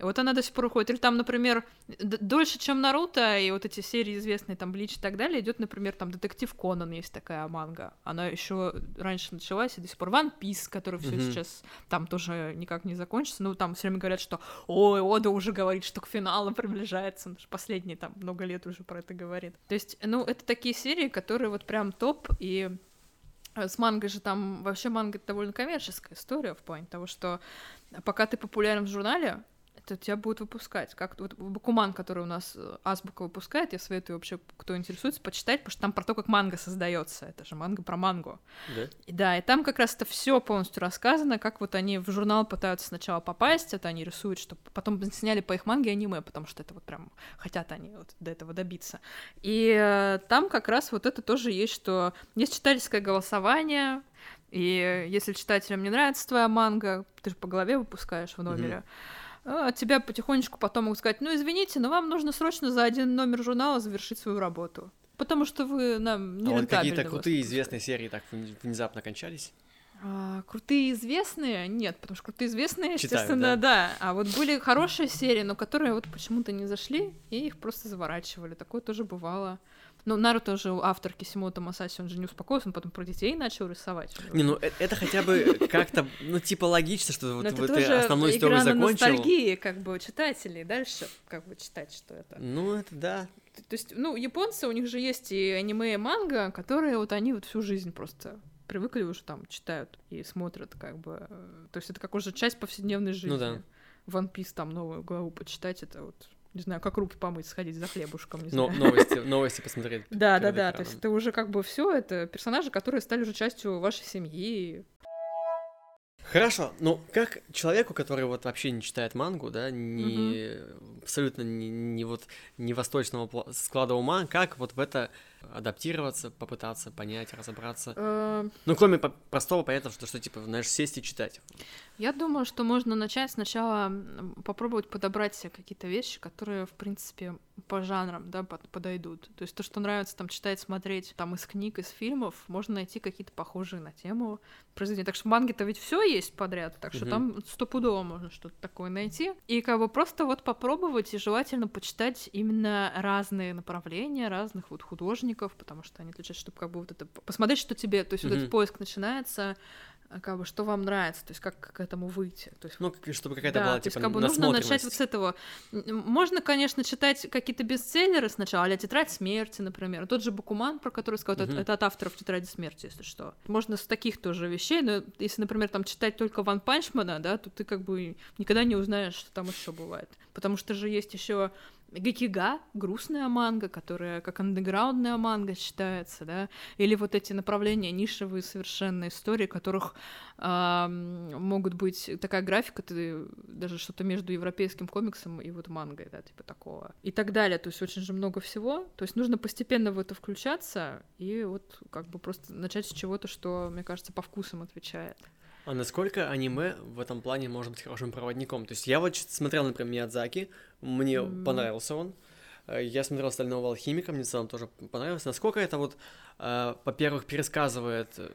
Speaker 2: И вот она до сих пор уходит. Или там, например, дольше, чем Наруто, и вот эти серии известные, там, Блич и так далее, идет, например, там, Детектив Конан есть такая манга. Она еще раньше началась, и до сих пор One Piece, который все mm-hmm. сейчас там тоже никак не закончится. Ну, там все время говорят, что ой, Ода уже говорит, что к финалу приближается. Он же последний там много лет уже про это говорит. То есть, ну, это такие серии, которые вот прям топ, и Э, с мангой же там вообще манга это довольно коммерческая история в плане того, что пока ты популярен в журнале, что тебя будут выпускать. Как вот Бакуман, который у нас э, Азбука выпускает, я советую вообще, кто интересуется, почитать, потому что там про то, как манга создается. Это же манга про мангу.
Speaker 1: Да?
Speaker 2: И Да, и там как раз это все полностью рассказано, как вот они в журнал пытаются сначала попасть, это они рисуют, чтобы потом сняли по их манге аниме, потому что это вот прям хотят они вот до этого добиться. И э, там как раз вот это тоже есть, что есть читательское голосование, и если читателям не нравится твоя манга, ты же по голове выпускаешь в номере, а от тебя потихонечку потом могут сказать, ну извините, но вам нужно срочно за один номер журнала завершить свою работу. Потому что вы нам не
Speaker 1: А вот какие-то крутые известные серии так вн- внезапно кончались?
Speaker 2: А, крутые известные? Нет, потому что крутые известные,
Speaker 1: Читают,
Speaker 2: естественно,
Speaker 1: да?
Speaker 2: да. А вот были хорошие серии, но которые вот почему-то не зашли, и их просто заворачивали. Такое тоже бывало. Ну, Наруто же автор Кисимото Масаси, он же не успокоился, он потом про детей начал рисовать.
Speaker 1: Не, ну э- это хотя бы как-то, ну, типа логично, что вот, ты основную
Speaker 2: игра
Speaker 1: историю закончил.
Speaker 2: ностальгии, как бы, читателей. Дальше, как бы, читать, что это.
Speaker 1: Ну, это да.
Speaker 2: То есть, ну, японцы, у них же есть и аниме, и манга, которые вот они вот всю жизнь просто привыкли уже там, читают и смотрят, как бы. э, То есть это как уже часть повседневной жизни.
Speaker 1: Ну да.
Speaker 2: One Piece там новую главу почитать, это вот, не знаю, как руки помыть, сходить за хлебушком, не
Speaker 1: Но,
Speaker 2: знаю.
Speaker 1: новости, новости посмотреть.
Speaker 2: Да, да, да. То есть это уже как бы все, это персонажи, которые стали уже частью вашей семьи.
Speaker 1: Хорошо, ну как человеку, который вот вообще не читает мангу, да, не абсолютно не, не вот не восточного склада ума, как вот в это адаптироваться, попытаться понять, разобраться.
Speaker 2: Э,
Speaker 1: Ну, кроме по- простого понятия, что, что типа, знаешь, сесть и читать.
Speaker 2: Я думаю, что можно начать сначала попробовать подобрать себе какие-то вещи, которые, в принципе, по жанрам, да, под- подойдут. То есть то, что нравится там читать, смотреть там из книг, из фильмов, можно найти какие-то похожие на тему произведения. Так что манги-то ведь все есть подряд, так что там стопудово можно что-то такое найти. И как бы просто вот попробовать и желательно почитать именно разные направления, разных вот художников, потому что они отличаются, чтобы как бы вот это посмотреть, что тебе, то есть вот
Speaker 1: Мгм.
Speaker 2: этот поиск начинается, а, как бы что вам нравится, то есть как к этому выйти. То есть
Speaker 1: Ну, чтобы какая-то
Speaker 2: да,
Speaker 1: была,
Speaker 2: то есть
Speaker 1: типа,
Speaker 2: как бы нужно начать вот с этого. Можно, конечно, читать какие-то бестселлеры сначала, а «Тетрадь смерти», например. Тот же Бакуман, про который сказал,
Speaker 1: Мгм.
Speaker 2: это от авторов «Тетради смерти», если что. Можно с таких тоже вещей, но если, например, там читать только Ван Панчмана, да, то ты как бы никогда не узнаешь, что там еще бывает. Потому что же есть еще Гакига, грустная манга, которая как андеграундная манга считается, да, или вот эти направления, нишевые совершенно истории, которых ам, могут быть такая графика, ты даже что-то между европейским комиксом и вот мангой, да, типа такого. И так далее. То есть очень же много всего. То есть нужно постепенно в это включаться и вот как бы просто начать с чего-то, что, мне кажется, по вкусам отвечает.
Speaker 1: А насколько аниме в этом плане может быть хорошим проводником? То есть я вот смотрел, например, Миядзаки, мне
Speaker 2: М.
Speaker 1: понравился он. Э, Я смотрел «Стального алхимика», мне в целом тоже понравилось. Насколько это вот, э, во-первых, пересказывает, э,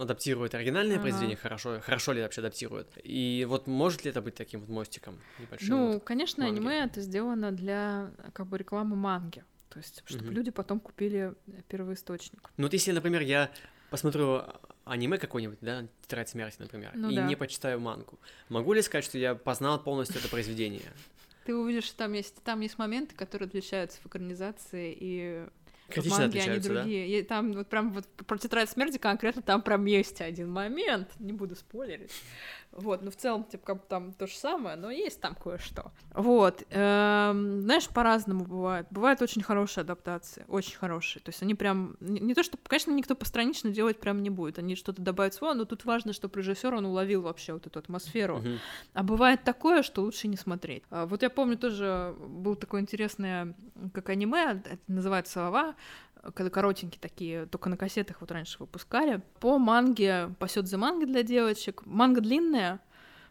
Speaker 1: адаптирует оригинальное
Speaker 2: Ага.
Speaker 1: произведение, хорошо, хорошо ли вообще адаптирует? И вот может ли это быть таким вот мостиком небольшим?
Speaker 2: Ну,
Speaker 1: вот?
Speaker 2: конечно,
Speaker 1: манги.
Speaker 2: аниме это сделано для как бы рекламы манги. То есть, чтобы
Speaker 1: Мгм.
Speaker 2: люди потом купили э, первоисточник.
Speaker 1: Ну вот если, например, я посмотрю аниме какое-нибудь, да, «Тетрадь смерти», например,
Speaker 2: Ну
Speaker 1: и
Speaker 2: да.
Speaker 1: не почитаю мангу, могу ли сказать, что я познал полностью это произведение?
Speaker 2: Ты увидишь, что там есть, там есть моменты, которые отличаются в экранизации и
Speaker 1: Критично
Speaker 2: манге, они
Speaker 1: отличаются, да?
Speaker 2: другие. И там вот прям вот про тетрадь смерти конкретно там прям есть один момент, не буду спойлерить. Вот, но в целом, типа, как бы там то же самое, но есть там кое-что. Вот, эм, знаешь, по-разному бывает. Бывают очень хорошие адаптации, очень хорошие. То есть они прям, не, не то, что, конечно, никто постранично делать прям не будет, они что-то добавят своего, но тут важно, чтобы режиссер он уловил вообще вот эту атмосферу. А бывает такое, что лучше не смотреть. А, Вот я помню тоже был такое интересное, как аниме, это называется «Сова», когда коротенькие такие, только на кассетах вот раньше выпускали. По манге, по сёдзе манге для девочек. Манга длинная,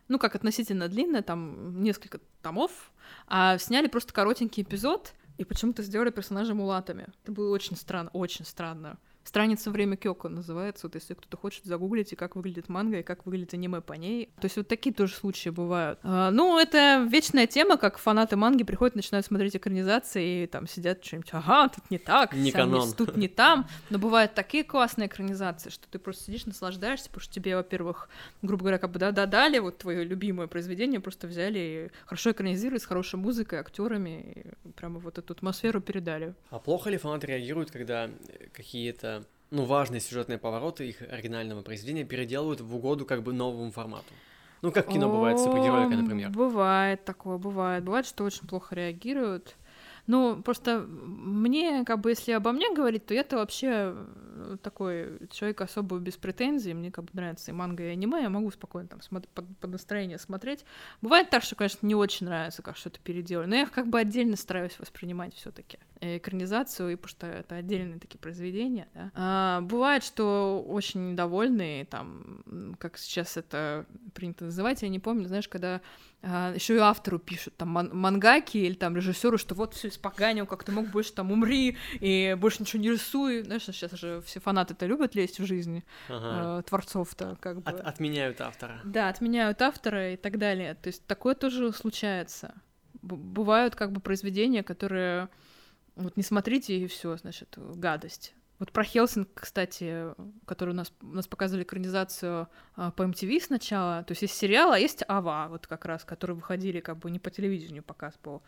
Speaker 2: ну как относительно длинная, там несколько томов, а сняли просто коротенький эпизод и почему-то сделали персонажа мулатами. Это было очень странно, очень странно. Страница «Время Кёко» называется, вот если кто-то хочет, загуглите, как выглядит манга и как выглядит аниме по ней. То есть вот такие тоже случаи бывают. А, ну, это вечная тема, как фанаты манги приходят, начинают смотреть экранизации и там сидят что-нибудь, ага, тут не так,
Speaker 1: Не канон.
Speaker 2: тут не там. Но бывают такие классные экранизации, что ты просто сидишь, наслаждаешься, потому что тебе, во-первых, грубо говоря, как бы да-да дали вот твое любимое произведение, просто взяли и хорошо экранизировали, с хорошей музыкой, актерами, прямо вот эту атмосферу передали.
Speaker 1: А плохо ли фанаты реагируют, когда какие-то, ну, важные сюжетные повороты их оригинального произведения переделывают в угоду как бы новому формату? Ну, как в кино бывает супергероика, например.
Speaker 2: Бывает такое, бывает. Бывает, что очень плохо реагируют. Ну, просто мне, как бы, если обо мне говорить, то я-то вообще э, такой человек особо без претензий. Мне как бы нравится и манга, и аниме. Я могу спокойно там под, под настроение смотреть. Бывает так, что, конечно, не очень нравится, как что-то переделали. Но я как бы отдельно стараюсь воспринимать все таки экранизацию, и потому что это отдельные такие произведения. Да? А, бывает, что очень недовольные, там, как сейчас это принято называть, я не помню, знаешь, когда а, еще и автору пишут, там, ман- мангаки или там режиссеру, что вот все испоганил, как ты мог больше там умри и больше ничего не рисуй. Знаешь, сейчас же все фанаты это любят лезть в жизнь ага. э, творцов-то, как бы.
Speaker 1: От- отменяют автора.
Speaker 2: Да, отменяют автора и так далее. То есть такое тоже случается. Б- бывают как бы произведения, которые вот не смотрите и все, значит, гадость. Вот про Хелсинг, кстати, который у нас, у нас показывали экранизацию а, по MTV сначала. То есть есть сериал, а есть Ава, вот как раз, которые выходили как бы не по телевидению показ был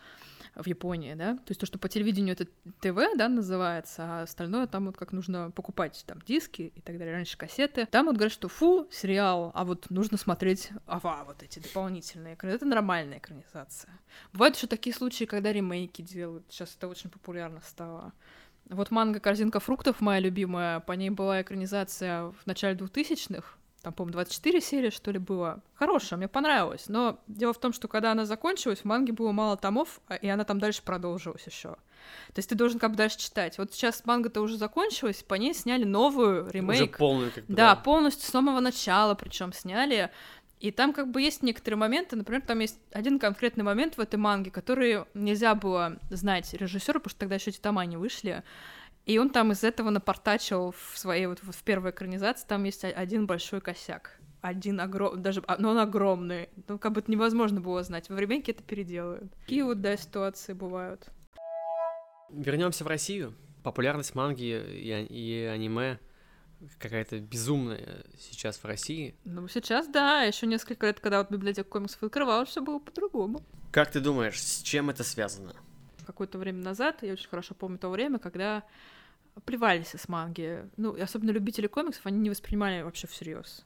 Speaker 2: в Японии, да. То есть то, что по телевидению это ТВ, да, называется, а остальное там вот как нужно покупать там диски и так далее, раньше кассеты. Там вот говорят, что фу, сериал, а вот нужно смотреть Ава, вот эти дополнительные. Это нормальная экранизация. Бывают еще такие случаи, когда ремейки делают. Сейчас это очень популярно стало. Вот манга «Корзинка фруктов» моя любимая, по ней была экранизация в начале 2000-х, там, по-моему, 24 серии, что ли, было. Хорошая, мне понравилось. Но дело в том, что когда она закончилась, в манге было мало томов, а, и она там дальше продолжилась еще. То есть ты должен как бы дальше читать. Вот сейчас манга-то уже закончилась, по ней сняли новую ремейк.
Speaker 1: Уже полную, как бы.
Speaker 2: Да, да. полностью с самого начала, причем сняли. И там как бы есть некоторые моменты, например, там есть один конкретный момент в этой манге, который нельзя было знать режиссеру, потому что тогда еще эти тома не вышли. И он там из этого напортачил в своей вот, вот в первой экранизации, там есть один большой косяк. Один огромный, даже, а, но он огромный. Ну, как бы это невозможно было знать. Во ремейке это переделают. Такие вот, да, ситуации бывают.
Speaker 1: Вернемся в Россию. Популярность манги и, и аниме какая-то безумная сейчас в России.
Speaker 2: Ну, сейчас, да, еще несколько лет, когда вот библиотека комиксов открывалась, все было по-другому.
Speaker 1: Как ты думаешь, с чем это связано?
Speaker 2: Какое-то время назад, я очень хорошо помню то время, когда плевались с манги. Ну, особенно любители комиксов, они не воспринимали вообще всерьез.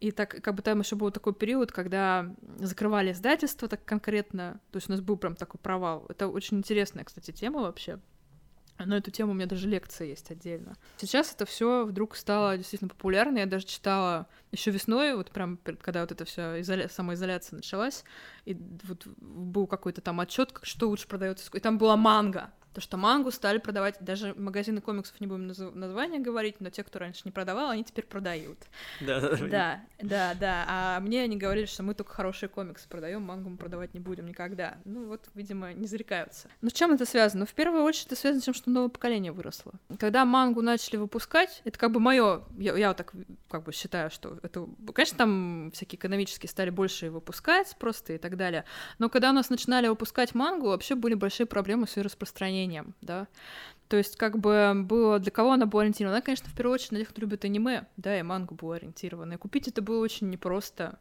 Speaker 2: И так, как бы там еще был такой период, когда закрывали издательство так конкретно, то есть у нас был прям такой провал. Это очень интересная, кстати, тема вообще. На эту тему у меня даже лекция есть отдельно. Сейчас это все вдруг стало действительно популярно. Я даже читала еще весной, вот прям когда вот эта вся изоля... самоизоляция началась, и вот был какой-то там отчет, что лучше продается. И там была манга. То, что мангу стали продавать, даже магазины комиксов не будем наз- название говорить, но те, кто раньше не продавал, они теперь продают.
Speaker 1: Да,
Speaker 2: да, да, да. А мне они говорили, что мы только хорошие комиксы продаем, мангу мы продавать не будем никогда. Ну вот, видимо, не зарекаются. Но с чем это связано? Ну, в первую очередь, это связано с тем, что новое поколение выросло. Когда мангу начали выпускать, это как бы мое, я, я вот так как бы считаю, что это, конечно, там всякие экономические стали больше выпускать просто и так далее. Но когда у нас начинали выпускать мангу, вообще были большие проблемы с ее распространением распространением, да. То есть, как бы было для кого она была ориентирована? Она, конечно, в первую очередь на тех, кто любит аниме, да, и мангу была ориентирована. И купить это было очень непросто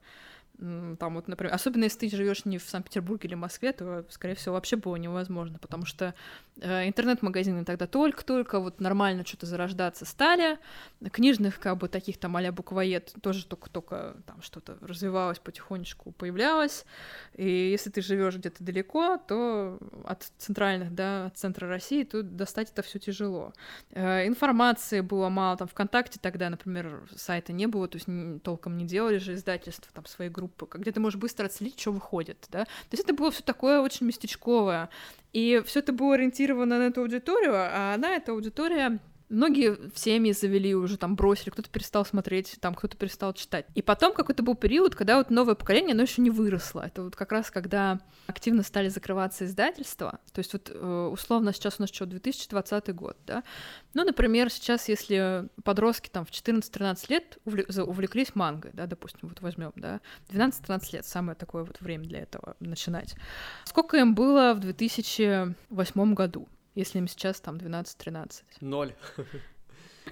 Speaker 2: там вот, например, особенно если ты живешь не в Санкт-Петербурге или Москве, то, скорее всего, вообще было невозможно, потому что э, интернет-магазины тогда только-только вот нормально что-то зарождаться стали, книжных, как бы, таких там а буквоед тоже только-только там что-то развивалось потихонечку, появлялось, и если ты живешь где-то далеко, то от центральных, да, от центра России, то достать это все тяжело. Э, информации было мало, там, ВКонтакте тогда, например, сайта не было, то есть толком не делали же издательства, там, свои группы группы, где ты можешь быстро отследить, что выходит, да. То есть это было все такое очень местечковое. И все это было ориентировано на эту аудиторию, а она, эта аудитория, Многие в семьи завели уже, там, бросили, кто-то перестал смотреть, там, кто-то перестал читать. И потом какой-то был период, когда вот новое поколение, оно еще не выросло. Это вот как раз когда активно стали закрываться издательства. То есть вот э, условно сейчас у нас что, 2020 год, да? Ну, например, сейчас, если подростки там в 14-13 лет увлеклись мангой, да, допустим, вот возьмем, да, 12-13 лет, самое такое вот время для этого начинать. Сколько им было в 2008 году? Если им сейчас там 12-13?
Speaker 1: Ноль.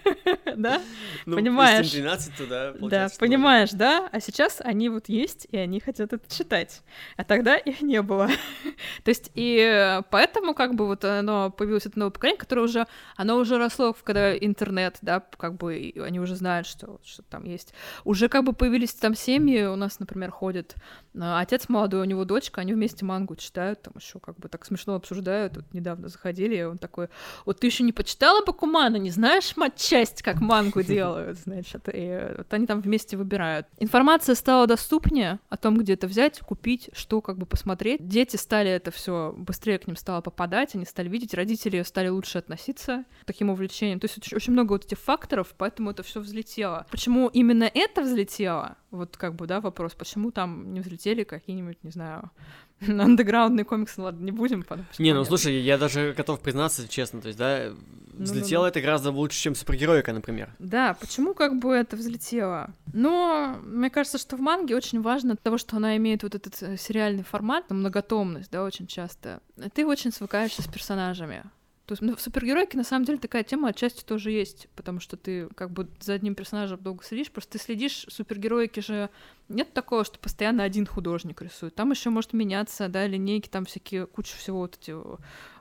Speaker 2: Да?
Speaker 1: Ну,
Speaker 2: Понимаешь?
Speaker 1: Из 12 туда,
Speaker 2: Да, понимаешь, да? А сейчас они вот есть, и они хотят это читать. А тогда их не было. То есть, и э, поэтому как бы вот оно появилось это новое поколение, которое уже, оно уже росло, когда интернет, да, как бы они уже знают, что, что там есть. Уже как бы появились там семьи, у нас, например, ходит э, отец молодой, у него дочка, они вместе мангу читают, там еще как бы так смешно обсуждают. Вот недавно заходили, и он такой, вот ты еще не почитала Бакумана, не знаешь матчасть, как мангу делают, значит, и вот они там вместе выбирают. Информация стала доступнее о том, где это взять, купить, что как бы посмотреть. Дети стали это все быстрее к ним стало попадать, они стали видеть, родители стали лучше относиться к таким увлечениям. То есть очень, очень много вот этих факторов, поэтому это все взлетело. Почему именно это взлетело? Вот как бы, да, вопрос, почему там не взлетели какие-нибудь, не знаю, андеграундные комиксы, ладно, не будем. потом
Speaker 1: Не, ну слушай, я даже готов признаться, честно, то есть, да, взлетело это гораздо лучше, чем супергероика, например.
Speaker 2: Да, почему как бы это взлетело? Но мне кажется, что в манге очень важно от того, что она имеет вот этот э, сериальный формат, многотомность, да, очень часто. Ты очень свыкаешься с персонажами. То есть ну, в супергеройке на самом деле такая тема отчасти тоже есть, потому что ты как бы за одним персонажем долго следишь, просто ты следишь, супергероики же нет такого, что постоянно один художник рисует. Там еще может меняться, да, линейки, там всякие, куча всего вот эти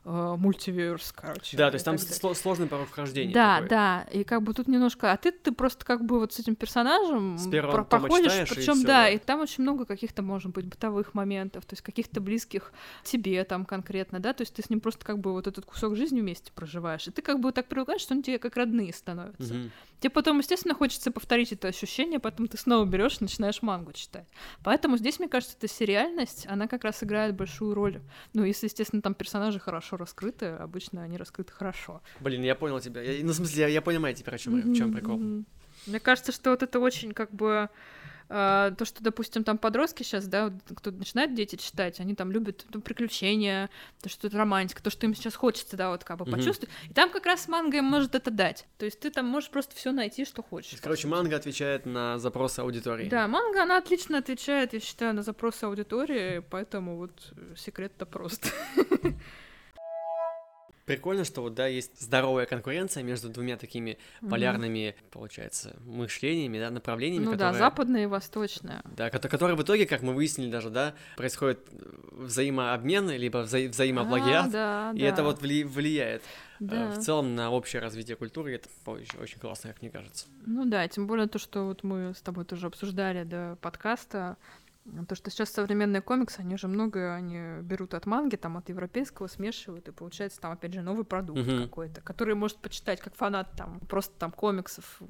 Speaker 2: э, мультиверс, короче.
Speaker 1: Да, то есть там сло- сложный порог вхождения.
Speaker 2: Да,
Speaker 1: такой.
Speaker 2: да, и как бы тут немножко, а ты ты просто как бы вот с этим персонажем
Speaker 1: С
Speaker 2: про- проходишь, причем да,
Speaker 1: да.
Speaker 2: и там очень много каких-то может быть бытовых моментов, то есть каких-то близких тебе там конкретно, да, то есть ты с ним просто как бы вот этот кусок жизни вместе проживаешь, и ты как бы так привыкаешь, что они тебе как родные становятся.
Speaker 1: Мгм.
Speaker 2: Тебе потом, естественно, хочется повторить это ощущение, поэтому ты снова берешь и начинаешь мангу читать. Поэтому здесь, мне кажется, эта сериальность, она как раз играет большую роль. Ну, если, естественно, там персонажи хорошо раскрыты, обычно они раскрыты хорошо.
Speaker 1: Блин, я понял тебя. Я- ну, в смысле, я, я понимаю теперь, о чем, в чем
Speaker 2: Мгм,
Speaker 1: прикол.
Speaker 2: Мне кажется, что вот это очень как бы а, то, что, допустим, там подростки сейчас, да, кто начинает дети читать, они там любят ну, приключения, то, что это романтика, то, что им сейчас хочется, да, вот как бы
Speaker 1: Мгм.
Speaker 2: почувствовать. И там как раз манга им может это дать. То есть ты там можешь просто все найти, что
Speaker 1: То
Speaker 2: хочешь.
Speaker 1: Короче, манга отвечает на запросы аудитории.
Speaker 2: Да, манга, она отлично отвечает, я считаю, на запросы аудитории, поэтому вот секрет-то прост.
Speaker 1: Прикольно, что вот, да, есть здоровая конкуренция между двумя такими полярными, получается, мышлениями, да, направлениями,
Speaker 2: Ну да,
Speaker 1: которые...
Speaker 2: западная и восточная.
Speaker 1: Да, ко- которые в итоге, как мы выяснили даже, да, происходит взаимообмен, либо вза- взаимоплагиат,
Speaker 2: А, да,
Speaker 1: и
Speaker 2: да,
Speaker 1: это вот вли- влияет э,
Speaker 2: да.
Speaker 1: в целом на общее развитие культуры, это очень, очень классно, как мне кажется.
Speaker 2: Ну да, тем более то, что вот мы с тобой тоже обсуждали до подкаста, то, что сейчас современные комиксы, они же много они берут от манги, там от европейского смешивают, и получается там опять же новый продукт
Speaker 1: Мгм.
Speaker 2: какой-то, который может почитать как фанат там просто там комиксов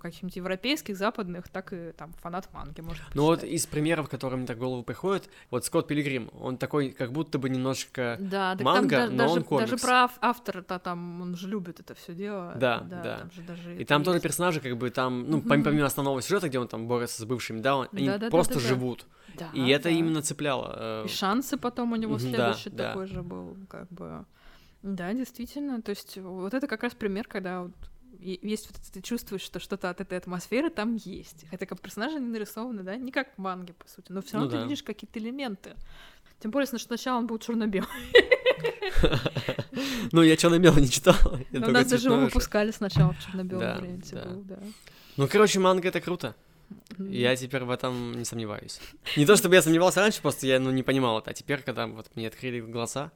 Speaker 2: каких-нибудь европейских, западных, так и там фанат манги может
Speaker 1: Ну вот
Speaker 2: почитать.
Speaker 1: из примеров, которые мне так в голову приходят, вот Скотт Пилигрим, он такой, как будто бы немножечко...
Speaker 2: да,
Speaker 1: манга,
Speaker 2: там да-
Speaker 1: но
Speaker 2: даже,
Speaker 1: он
Speaker 2: даже
Speaker 1: комикс.
Speaker 2: про ав- автора-то там он же любит это все дело.
Speaker 1: Да, да.
Speaker 2: Там же даже
Speaker 1: И там тоже
Speaker 2: есть.
Speaker 1: персонажи, как бы там, ну, пом- помимо основного сюжета, где он там борется с бывшими, да, он- они
Speaker 2: Да-да-да-да-да.
Speaker 1: просто живут.
Speaker 2: Да,
Speaker 1: И это
Speaker 2: да.
Speaker 1: именно цепляло. э,
Speaker 2: И шансы потом у него
Speaker 1: да,
Speaker 2: следующий
Speaker 1: да.
Speaker 2: такой же был, как бы. Да, действительно. То есть вот это как раз пример, когда вот есть вот это, ты чувствуешь, что что-то от этой атмосферы там есть. Хотя как персонажи не нарисованы, да, не как в манге, по сути. Но все равно
Speaker 1: Ну
Speaker 2: ты
Speaker 1: да.
Speaker 2: видишь какие-то элементы. Тем более, что сначала он был черно-белый.
Speaker 1: Ну, я что белый не читал.
Speaker 2: Но нас даже его выпускали сначала в черно-белом
Speaker 1: Да,
Speaker 2: варианте.
Speaker 1: да.
Speaker 2: да.
Speaker 1: Ну, короче, манга это круто. Я теперь в этом не сомневаюсь. Не то, чтобы я сомневался раньше, просто я ну, не понимал это. А теперь, когда вот мне открыли глаза,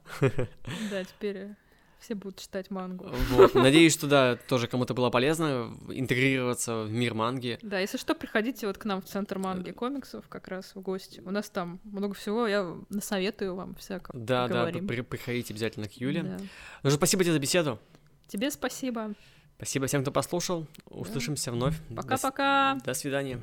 Speaker 2: Да, теперь э, все будут читать мангу.
Speaker 1: вот, надеюсь, что да, тоже кому-то было полезно интегрироваться в мир манги.
Speaker 2: Да, если что, приходите вот к нам в центр
Speaker 1: Э,
Speaker 2: манги комиксов как раз в гости. У нас там много всего, я насоветую вам всякого.
Speaker 1: Да, да, при- приходите обязательно к Юле.
Speaker 2: Да.
Speaker 1: Ну что, спасибо тебе за беседу.
Speaker 2: Тебе спасибо.
Speaker 1: Спасибо всем, кто послушал. Услышимся вновь. До с-
Speaker 2: Пока-пока.
Speaker 1: До свидания.